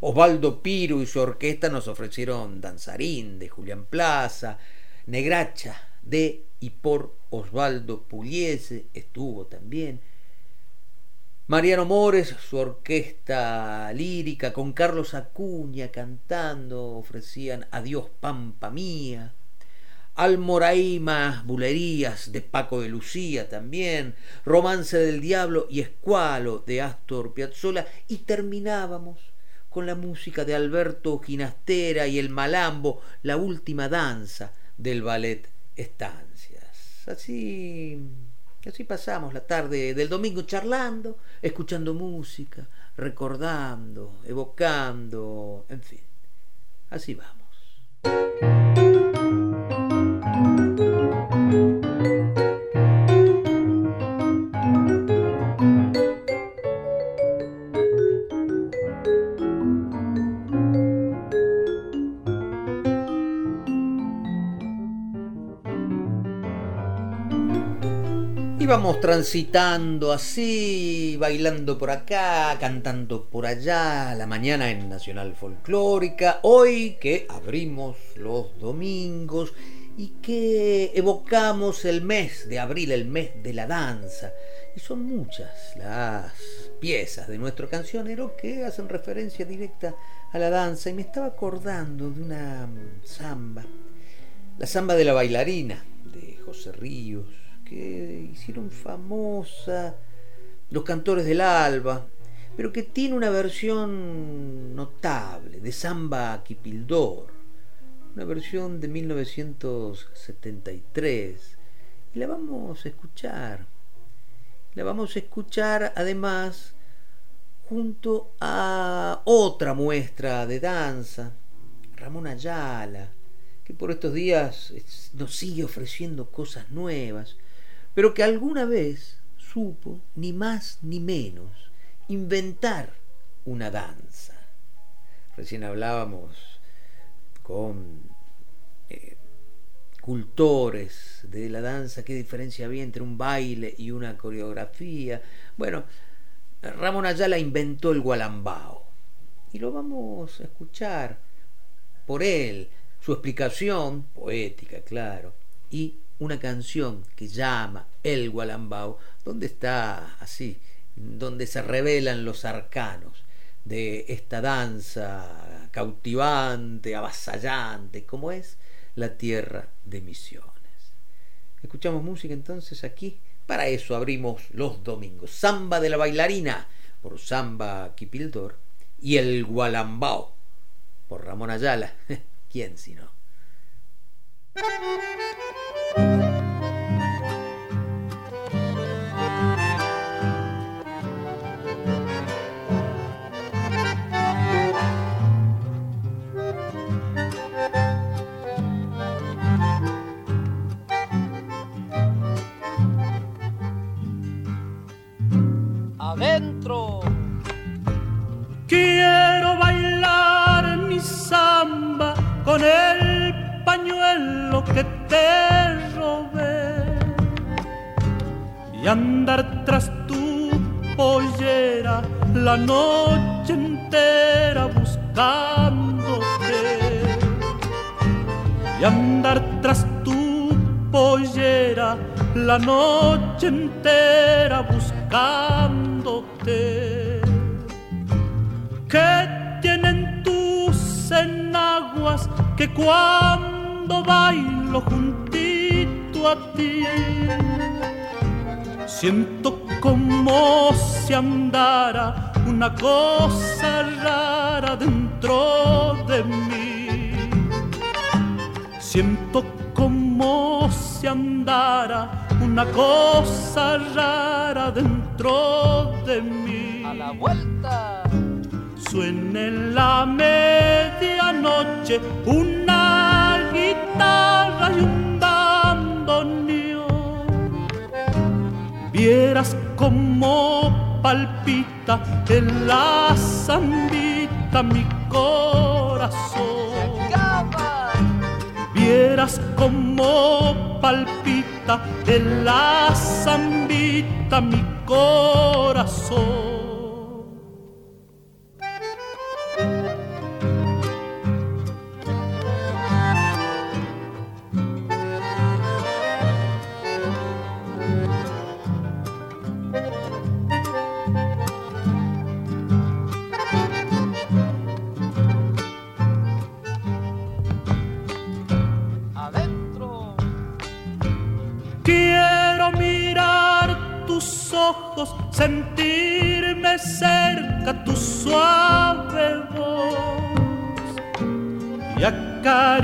Osvaldo Piro y su orquesta nos ofrecieron Danzarín de Julián Plaza, Negracha de y por Osvaldo Pugliese estuvo también. Mariano Mores, su orquesta lírica, con Carlos Acuña cantando, ofrecían Adiós Pampa Mía. Almoraima, Bulerías de Paco de Lucía también, Romance del Diablo y Escualo de Astor Piazzolla y terminábamos con la música de Alberto Ginastera y el Malambo, la última danza del ballet estancias. Así, así pasamos la tarde del domingo charlando, escuchando música, recordando, evocando, en fin. Así vamos. Íbamos transitando así, bailando por acá, cantando por allá, la mañana en Nacional Folclórica, hoy que abrimos los domingos y que evocamos el mes de abril, el mes de la danza. Y son muchas las piezas de nuestro cancionero que hacen referencia directa a la danza y me estaba acordando de una samba, la samba de la bailarina de José Ríos que hicieron famosa los cantores del alba, pero que tiene una versión notable de Samba Kipildor, una versión de 1973. Y la vamos a escuchar. La vamos a escuchar además junto a otra muestra de danza, Ramón Ayala, que por estos días nos sigue ofreciendo cosas nuevas pero que alguna vez supo, ni más ni menos, inventar una danza. Recién hablábamos con eh, cultores de la danza, qué diferencia había entre un baile y una coreografía. Bueno, Ramón Ayala inventó el gualambao y lo vamos a escuchar por él, su explicación, poética, claro, y una canción que llama El Gualambao, donde está así, donde se revelan los arcanos de esta danza cautivante, avasallante, como es la tierra de misiones. Escuchamos música entonces aquí, para eso abrimos los domingos. Samba de la bailarina por Samba Kipildor y el Gualambao por Ramón Ayala. <laughs> ¿Quién si no? Adentro. Quiero bailar mi samba con el pañuelo que te robé. Y andar tras tu pollera la noche entera buscándote. Y andar tras tu pollera la noche entera buscando ¿Qué tienen tus enaguas que cuando bailo juntito a ti siento como si andara una cosa rara dentro de mí. Siento como si andara una cosa rara dentro de mí. A la vuelta. Suena en la medianoche una guitarra y un bandoneón. Vieras como palpita en la zambita mi corazón. Vieras como palpita en la zambita mi corazón.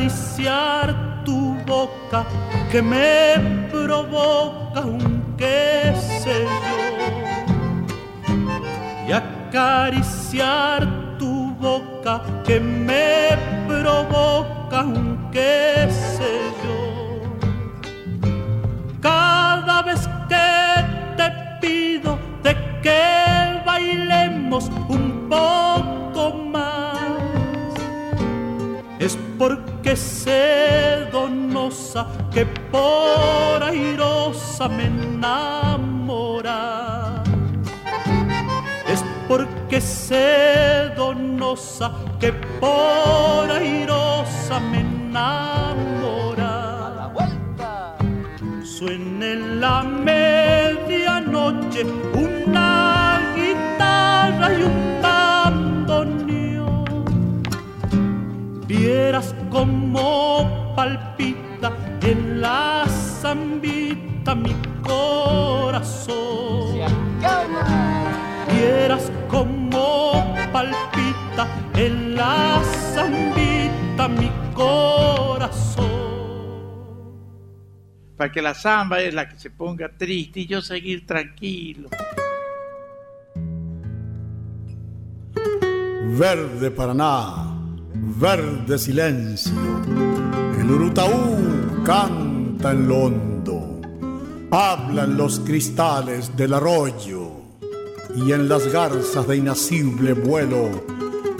Acariciar tu boca que me samba es la que se ponga triste y yo seguir tranquilo. Verde Paraná, verde silencio. El Urutaú canta en lo hondo. Hablan los cristales del arroyo. Y en las garzas de inacible vuelo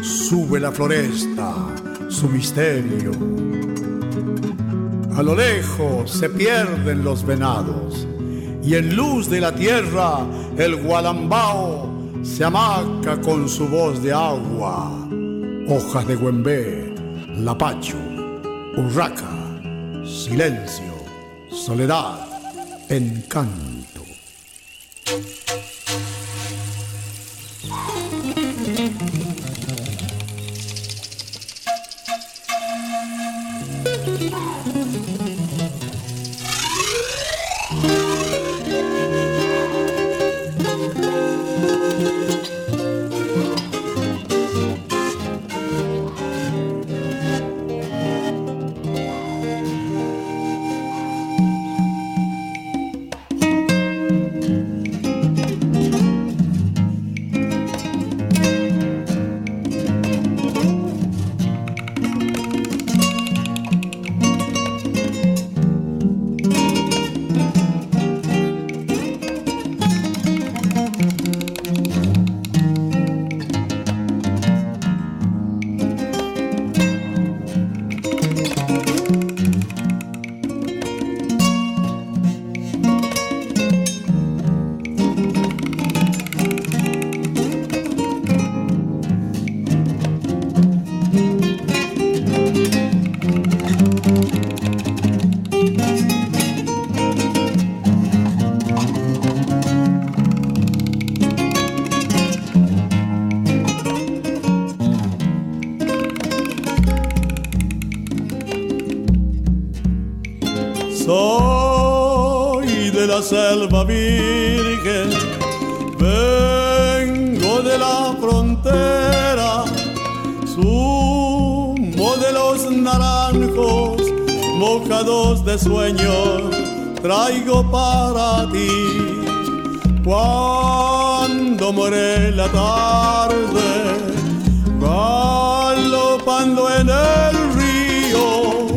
sube la floresta, su misterio. A lo lejos se pierden los venados y en luz de la tierra el gualambao se amaca con su voz de agua. Hojas de güembé, lapacho, urraca, silencio, soledad, encanto. Soy de la virgen frontera, zumo de los naranjos mojados de sueños, traigo para ti. Cuando muere la tarde, galopando en el río,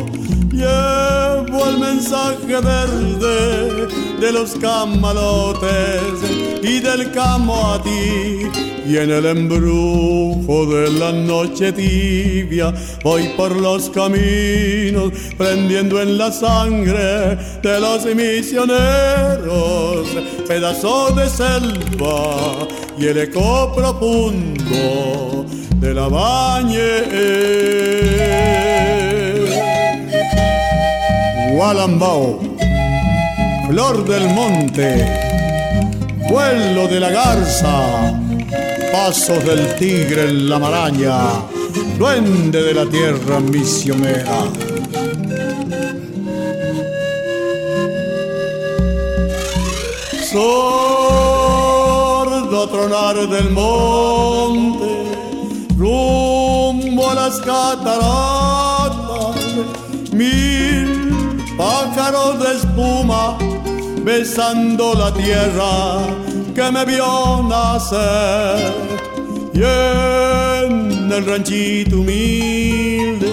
llevo el mensaje verde de los camalotes y del camo a ti. Y en el embrujo de la noche tibia voy por los caminos prendiendo en la sangre de los misioneros pedazo de selva y el eco profundo de la bañe. Gualambao, flor del monte, vuelo de la garza, pasos del tigre en la maraña, duende de la tierra misionera. Sordo tronar del monte, rumbo a las cataratas, mil pájaros de espuma besando la tierra que me vio nacer. Y en el ranchito humilde,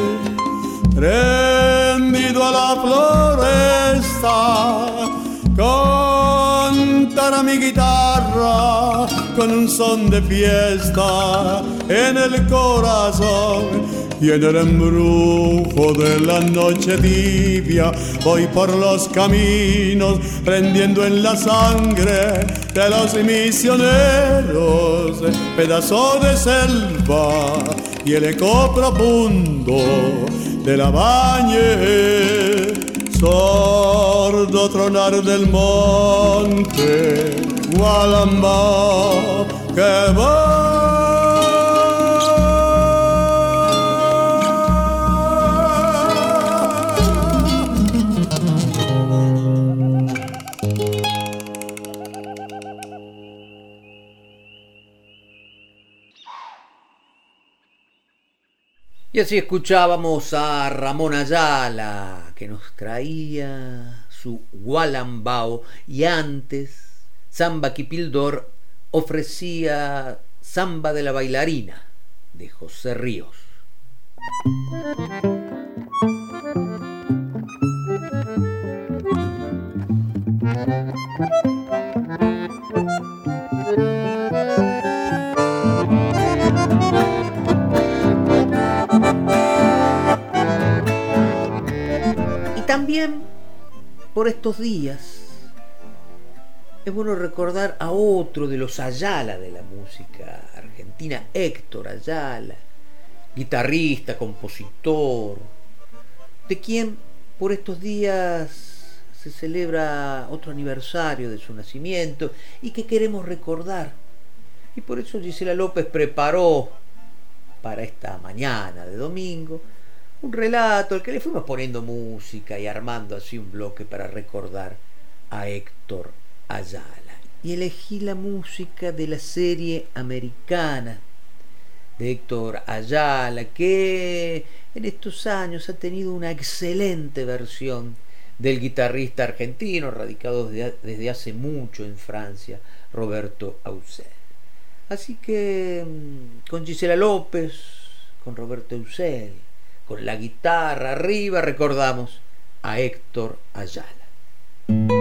rendido a la floresta, cantará mi guitarra con un son de fiesta en el corazón y en el embrujo de la noche tibia voy por los caminos prendiendo en la sangre de los misioneros pedazo de selva y el eco profundo de la bañe sordo tronar del monte Gualamba que va Y así escuchábamos a Ramón Ayala, que nos traía su Gualambao, y antes Samba Kipildor ofrecía Samba de la bailarina, de José Ríos. También por estos días es bueno recordar a otro de los Ayala de la música argentina, Héctor Ayala, guitarrista, compositor, de quien por estos días se celebra otro aniversario de su nacimiento y que queremos recordar. Y por eso Gisela López preparó para esta mañana de domingo un relato al que le fuimos poniendo música y armando así un bloque para recordar a Héctor Ayala. Y elegí la música de la serie americana de Héctor Ayala, que en estos años ha tenido una excelente versión del guitarrista argentino, radicado desde, hace mucho en Francia, Roberto Ausel. Así que mm, con Gisela López, con Roberto Ausel, con la guitarra arriba, recordamos a Héctor Ayala.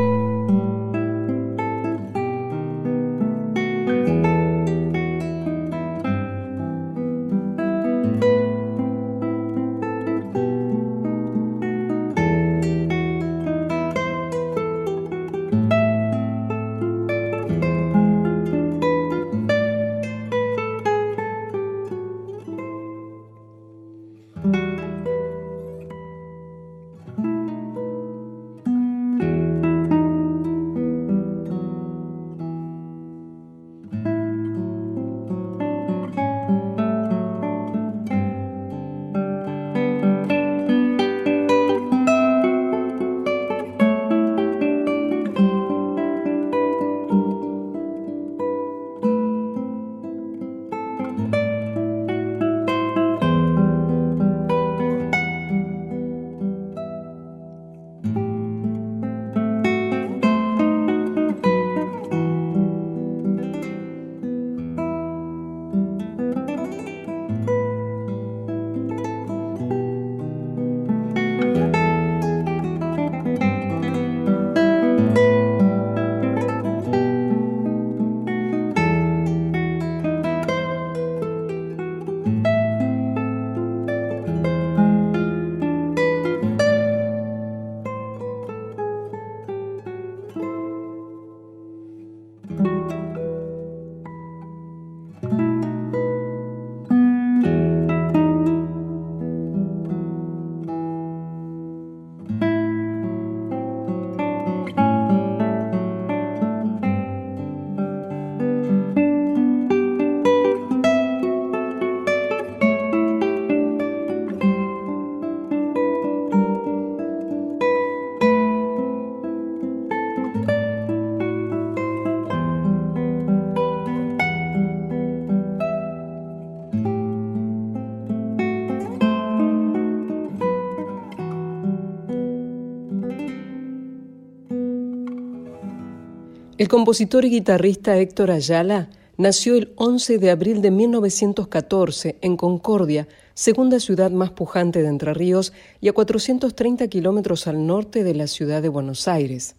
Compositor y guitarrista Héctor Ayala nació el 11 de abril de 1914 en Concordia, segunda ciudad más pujante de Entre Ríos y a 430 kilómetros al norte de la ciudad de Buenos Aires.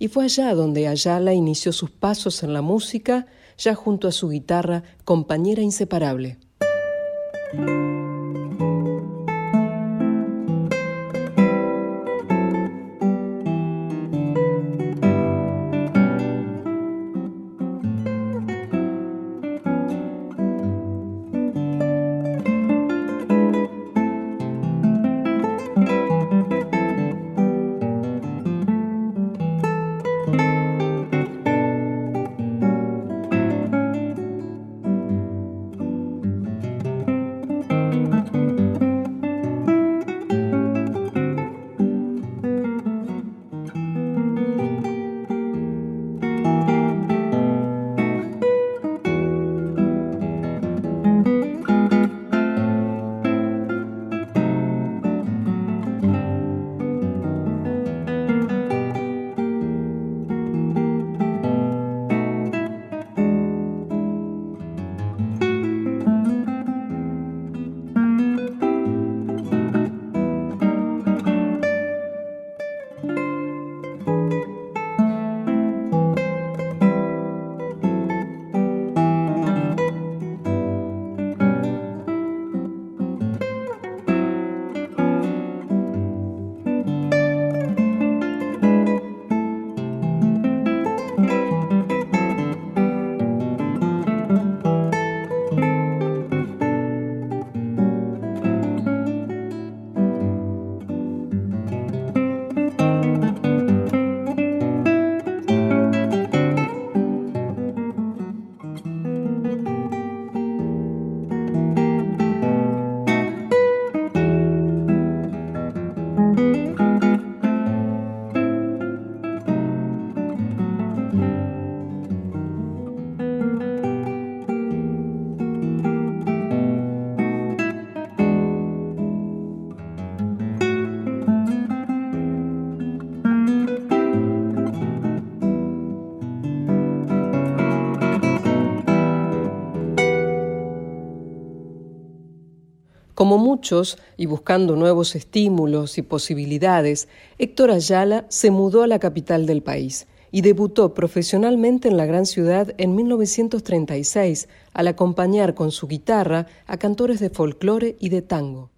Y fue allá donde Ayala inició sus pasos en la música, ya junto a su guitarra, compañera inseparable. Y buscando nuevos estímulos y posibilidades, Héctor Ayala se mudó a la capital del país y debutó profesionalmente en la gran ciudad en 1936 al acompañar con su guitarra a cantores de folclore y de tango.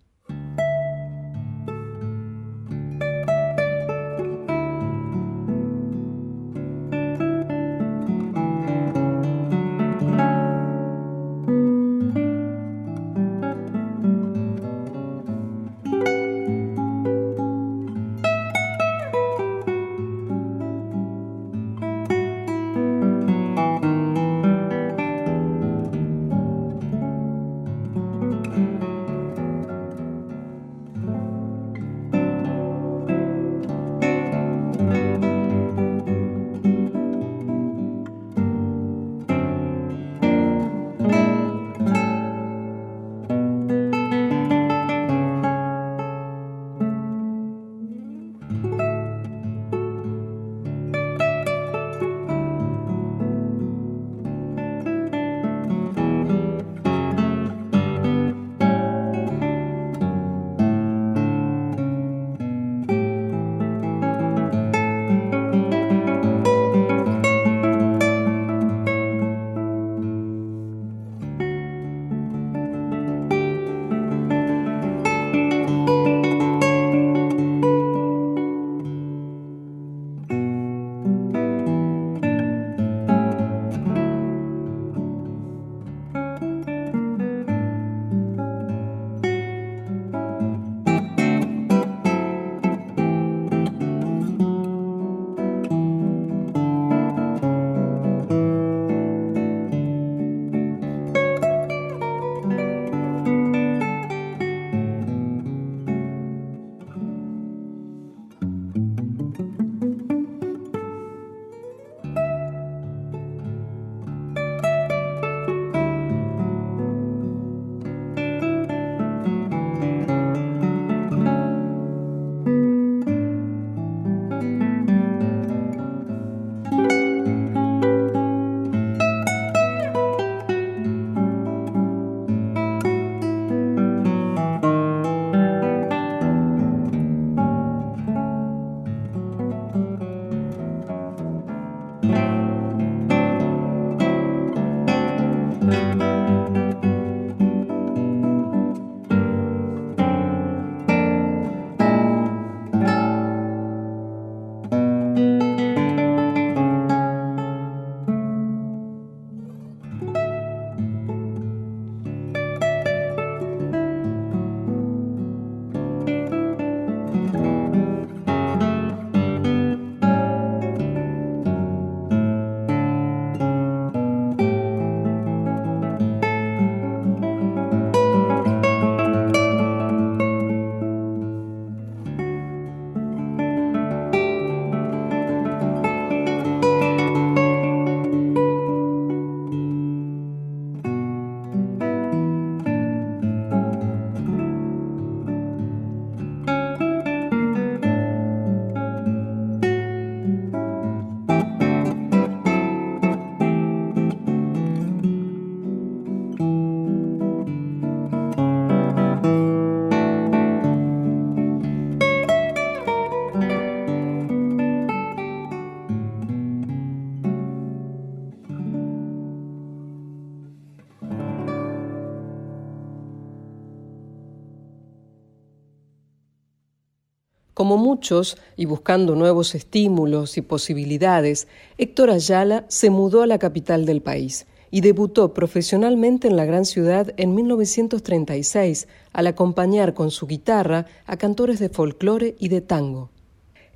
Como muchos, y buscando nuevos estímulos y posibilidades, Héctor Ayala se mudó a la capital del país y debutó profesionalmente en la gran ciudad en 1936 al acompañar con su guitarra a cantores de folclore y de tango.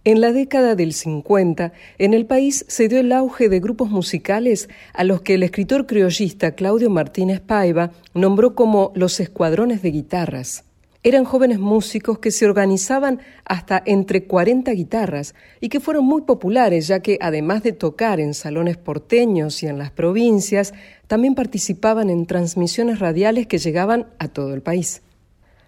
En la década del 50, en el país se dio el auge de grupos musicales a los que el escritor criollista Claudio Martínez Paiva nombró como los escuadrones de guitarras. Eran jóvenes músicos que se organizaban hasta entre 40 guitarras y que fueron muy populares, ya que además de tocar en salones porteños y en las provincias, también participaban en transmisiones radiales que llegaban a todo el país.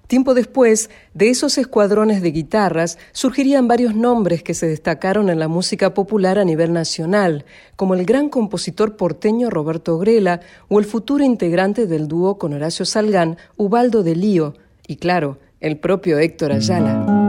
Tiempo después, de esos escuadrones de guitarras surgirían varios nombres que se destacaron en la música popular a nivel nacional, como el gran compositor porteño Roberto Grela o el futuro integrante del dúo con Horacio Salgán, Ubaldo de Lío, y claro, el propio Héctor Ayala.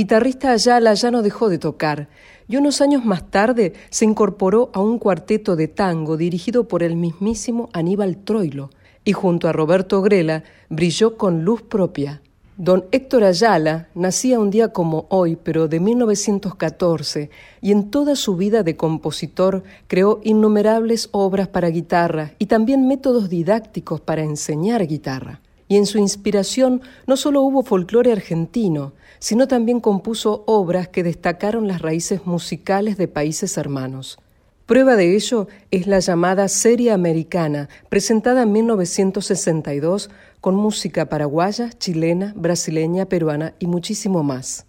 Guitarrista Ayala ya no dejó de tocar y unos años más tarde se incorporó a un cuarteto de tango dirigido por el mismísimo Aníbal Troilo y junto a Roberto Grela brilló con luz propia. Don Héctor Ayala nacía un día como hoy, pero de 1914, y en toda su vida de compositor creó innumerables obras para guitarra y también métodos didácticos para enseñar guitarra. Y en su inspiración no solo hubo folclore argentino, sino también compuso obras que destacaron las raíces musicales de países hermanos. Prueba de ello es la llamada Serie Americana, presentada en 1962 con música paraguaya, chilena, brasileña, peruana y muchísimo más.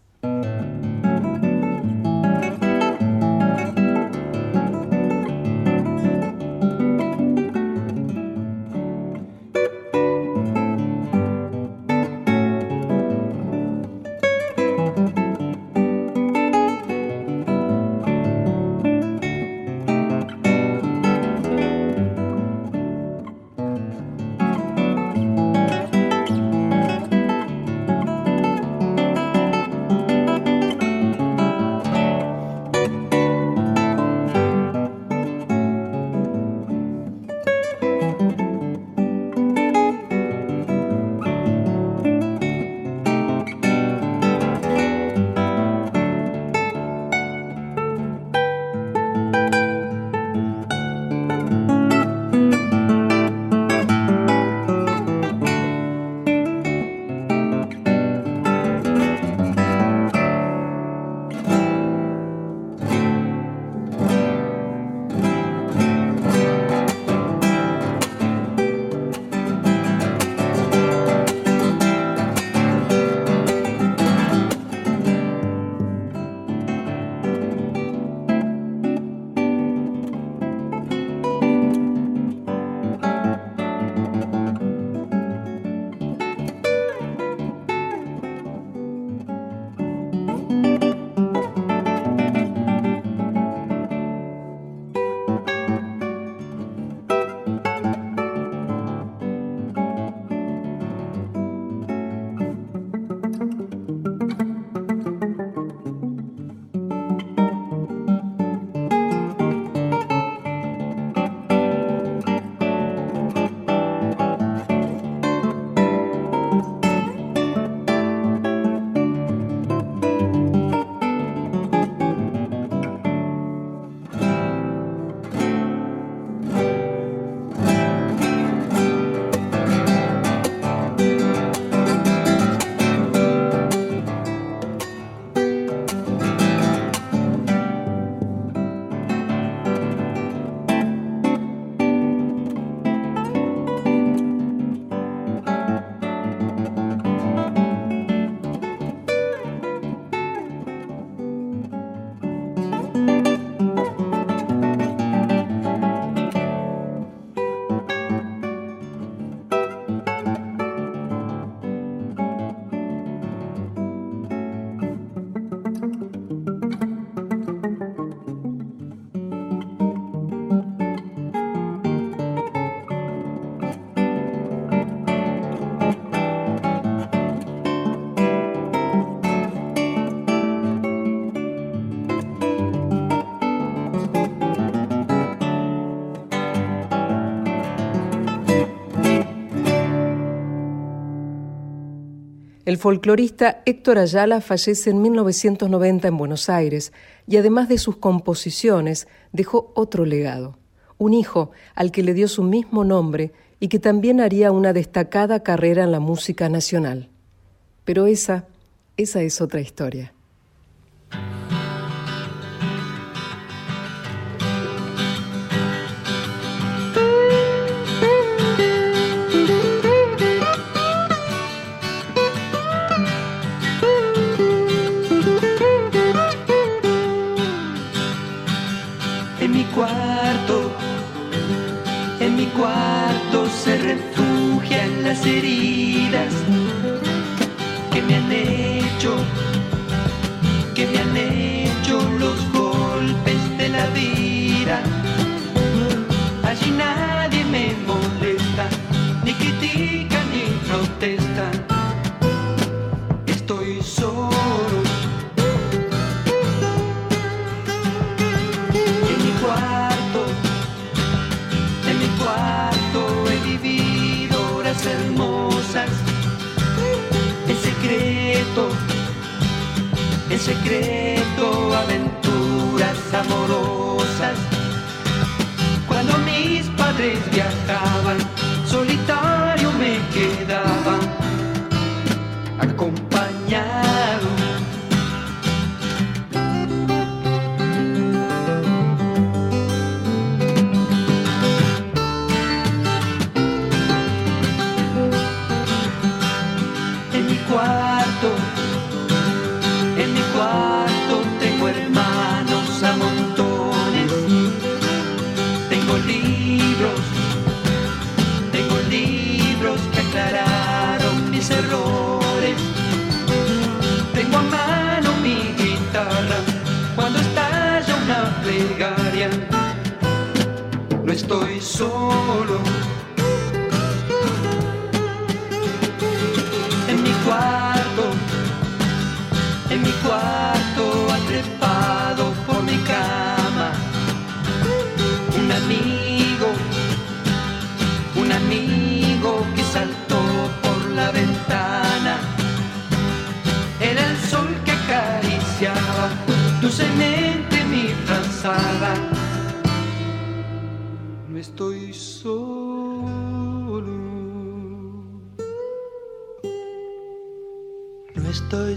El folclorista Héctor Ayala fallece en 1990 en Buenos Aires y además de sus composiciones dejó otro legado, un hijo al que le dio su mismo nombre y que también haría una destacada carrera en la música nacional. Pero esa, esa es otra historia. Heridas que me han hecho, que me han hecho los golpes de la vida. Allí nadie me molesta, ni critica ni protesta. Secreto, aventuras amorosas. Cuando mis padres viajaban,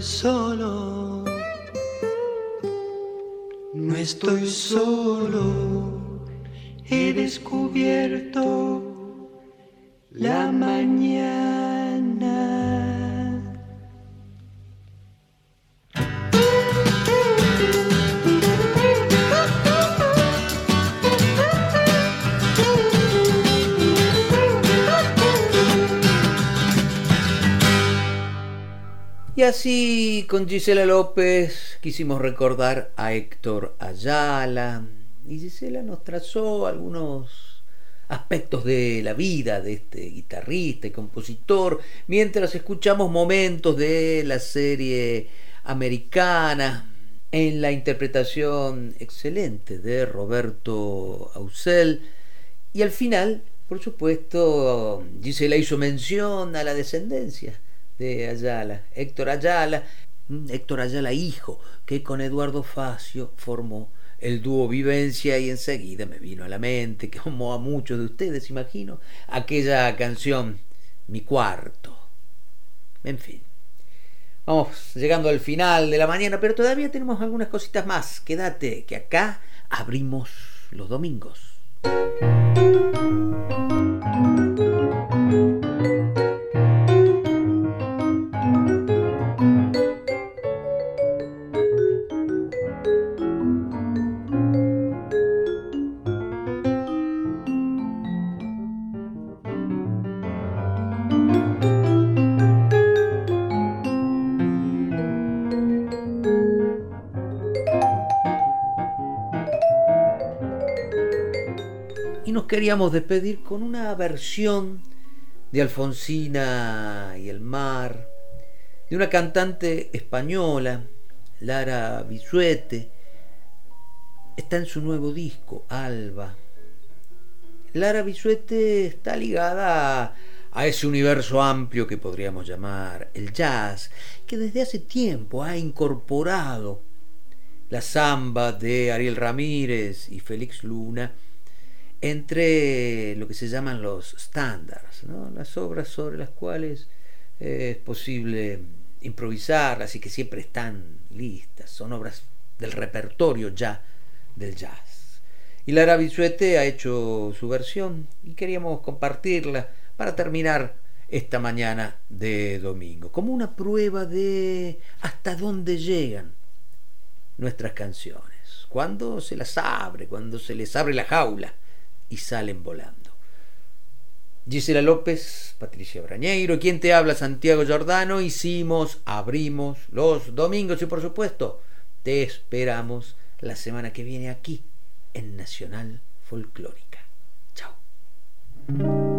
solo. No estoy solo. He descubierto la mañana. Y así con Gisela López quisimos recordar a Héctor Ayala. Y Gisela nos trazó algunos aspectos de la vida de este guitarrista y compositor, mientras escuchamos momentos de la serie americana en la interpretación excelente de Roberto Ausel. Y al final, por supuesto, Gisela hizo mención a la descendencia de Ayala, Héctor Ayala, mm, Héctor Ayala hijo, que con Eduardo Facio formó el dúo Vivencia y enseguida me vino a la mente, como a muchos de ustedes imagino, aquella canción Mi cuarto. En fin. Vamos llegando al final de la mañana, pero todavía tenemos algunas cositas más. Quédate, que acá abrimos los domingos. Queríamos despedir con una versión de Alfonsina y el mar, de una cantante española, Lara Bisuete, está en su nuevo disco, Alba. Lara Bisuete está ligada a, a ese universo amplio que podríamos llamar el jazz, que desde hace tiempo ha incorporado la samba de Ariel Ramírez y Félix Luna entre lo que se llaman los estándares, las obras sobre las cuales es posible improvisarlas y que siempre están listas, son obras del repertorio ya del jazz. Y Lara Bisuete ha hecho su versión y queríamos compartirla para terminar esta mañana de domingo, como una prueba de hasta dónde llegan nuestras canciones, cuando se las abre, cuando se les abre la jaula y salen volando. Gisela López, Patricia Brañeiro, quien te habla Santiago Giordano, hicimos, abrimos los domingos y por supuesto te esperamos la semana que viene aquí en Nacional Folclórica. Chao.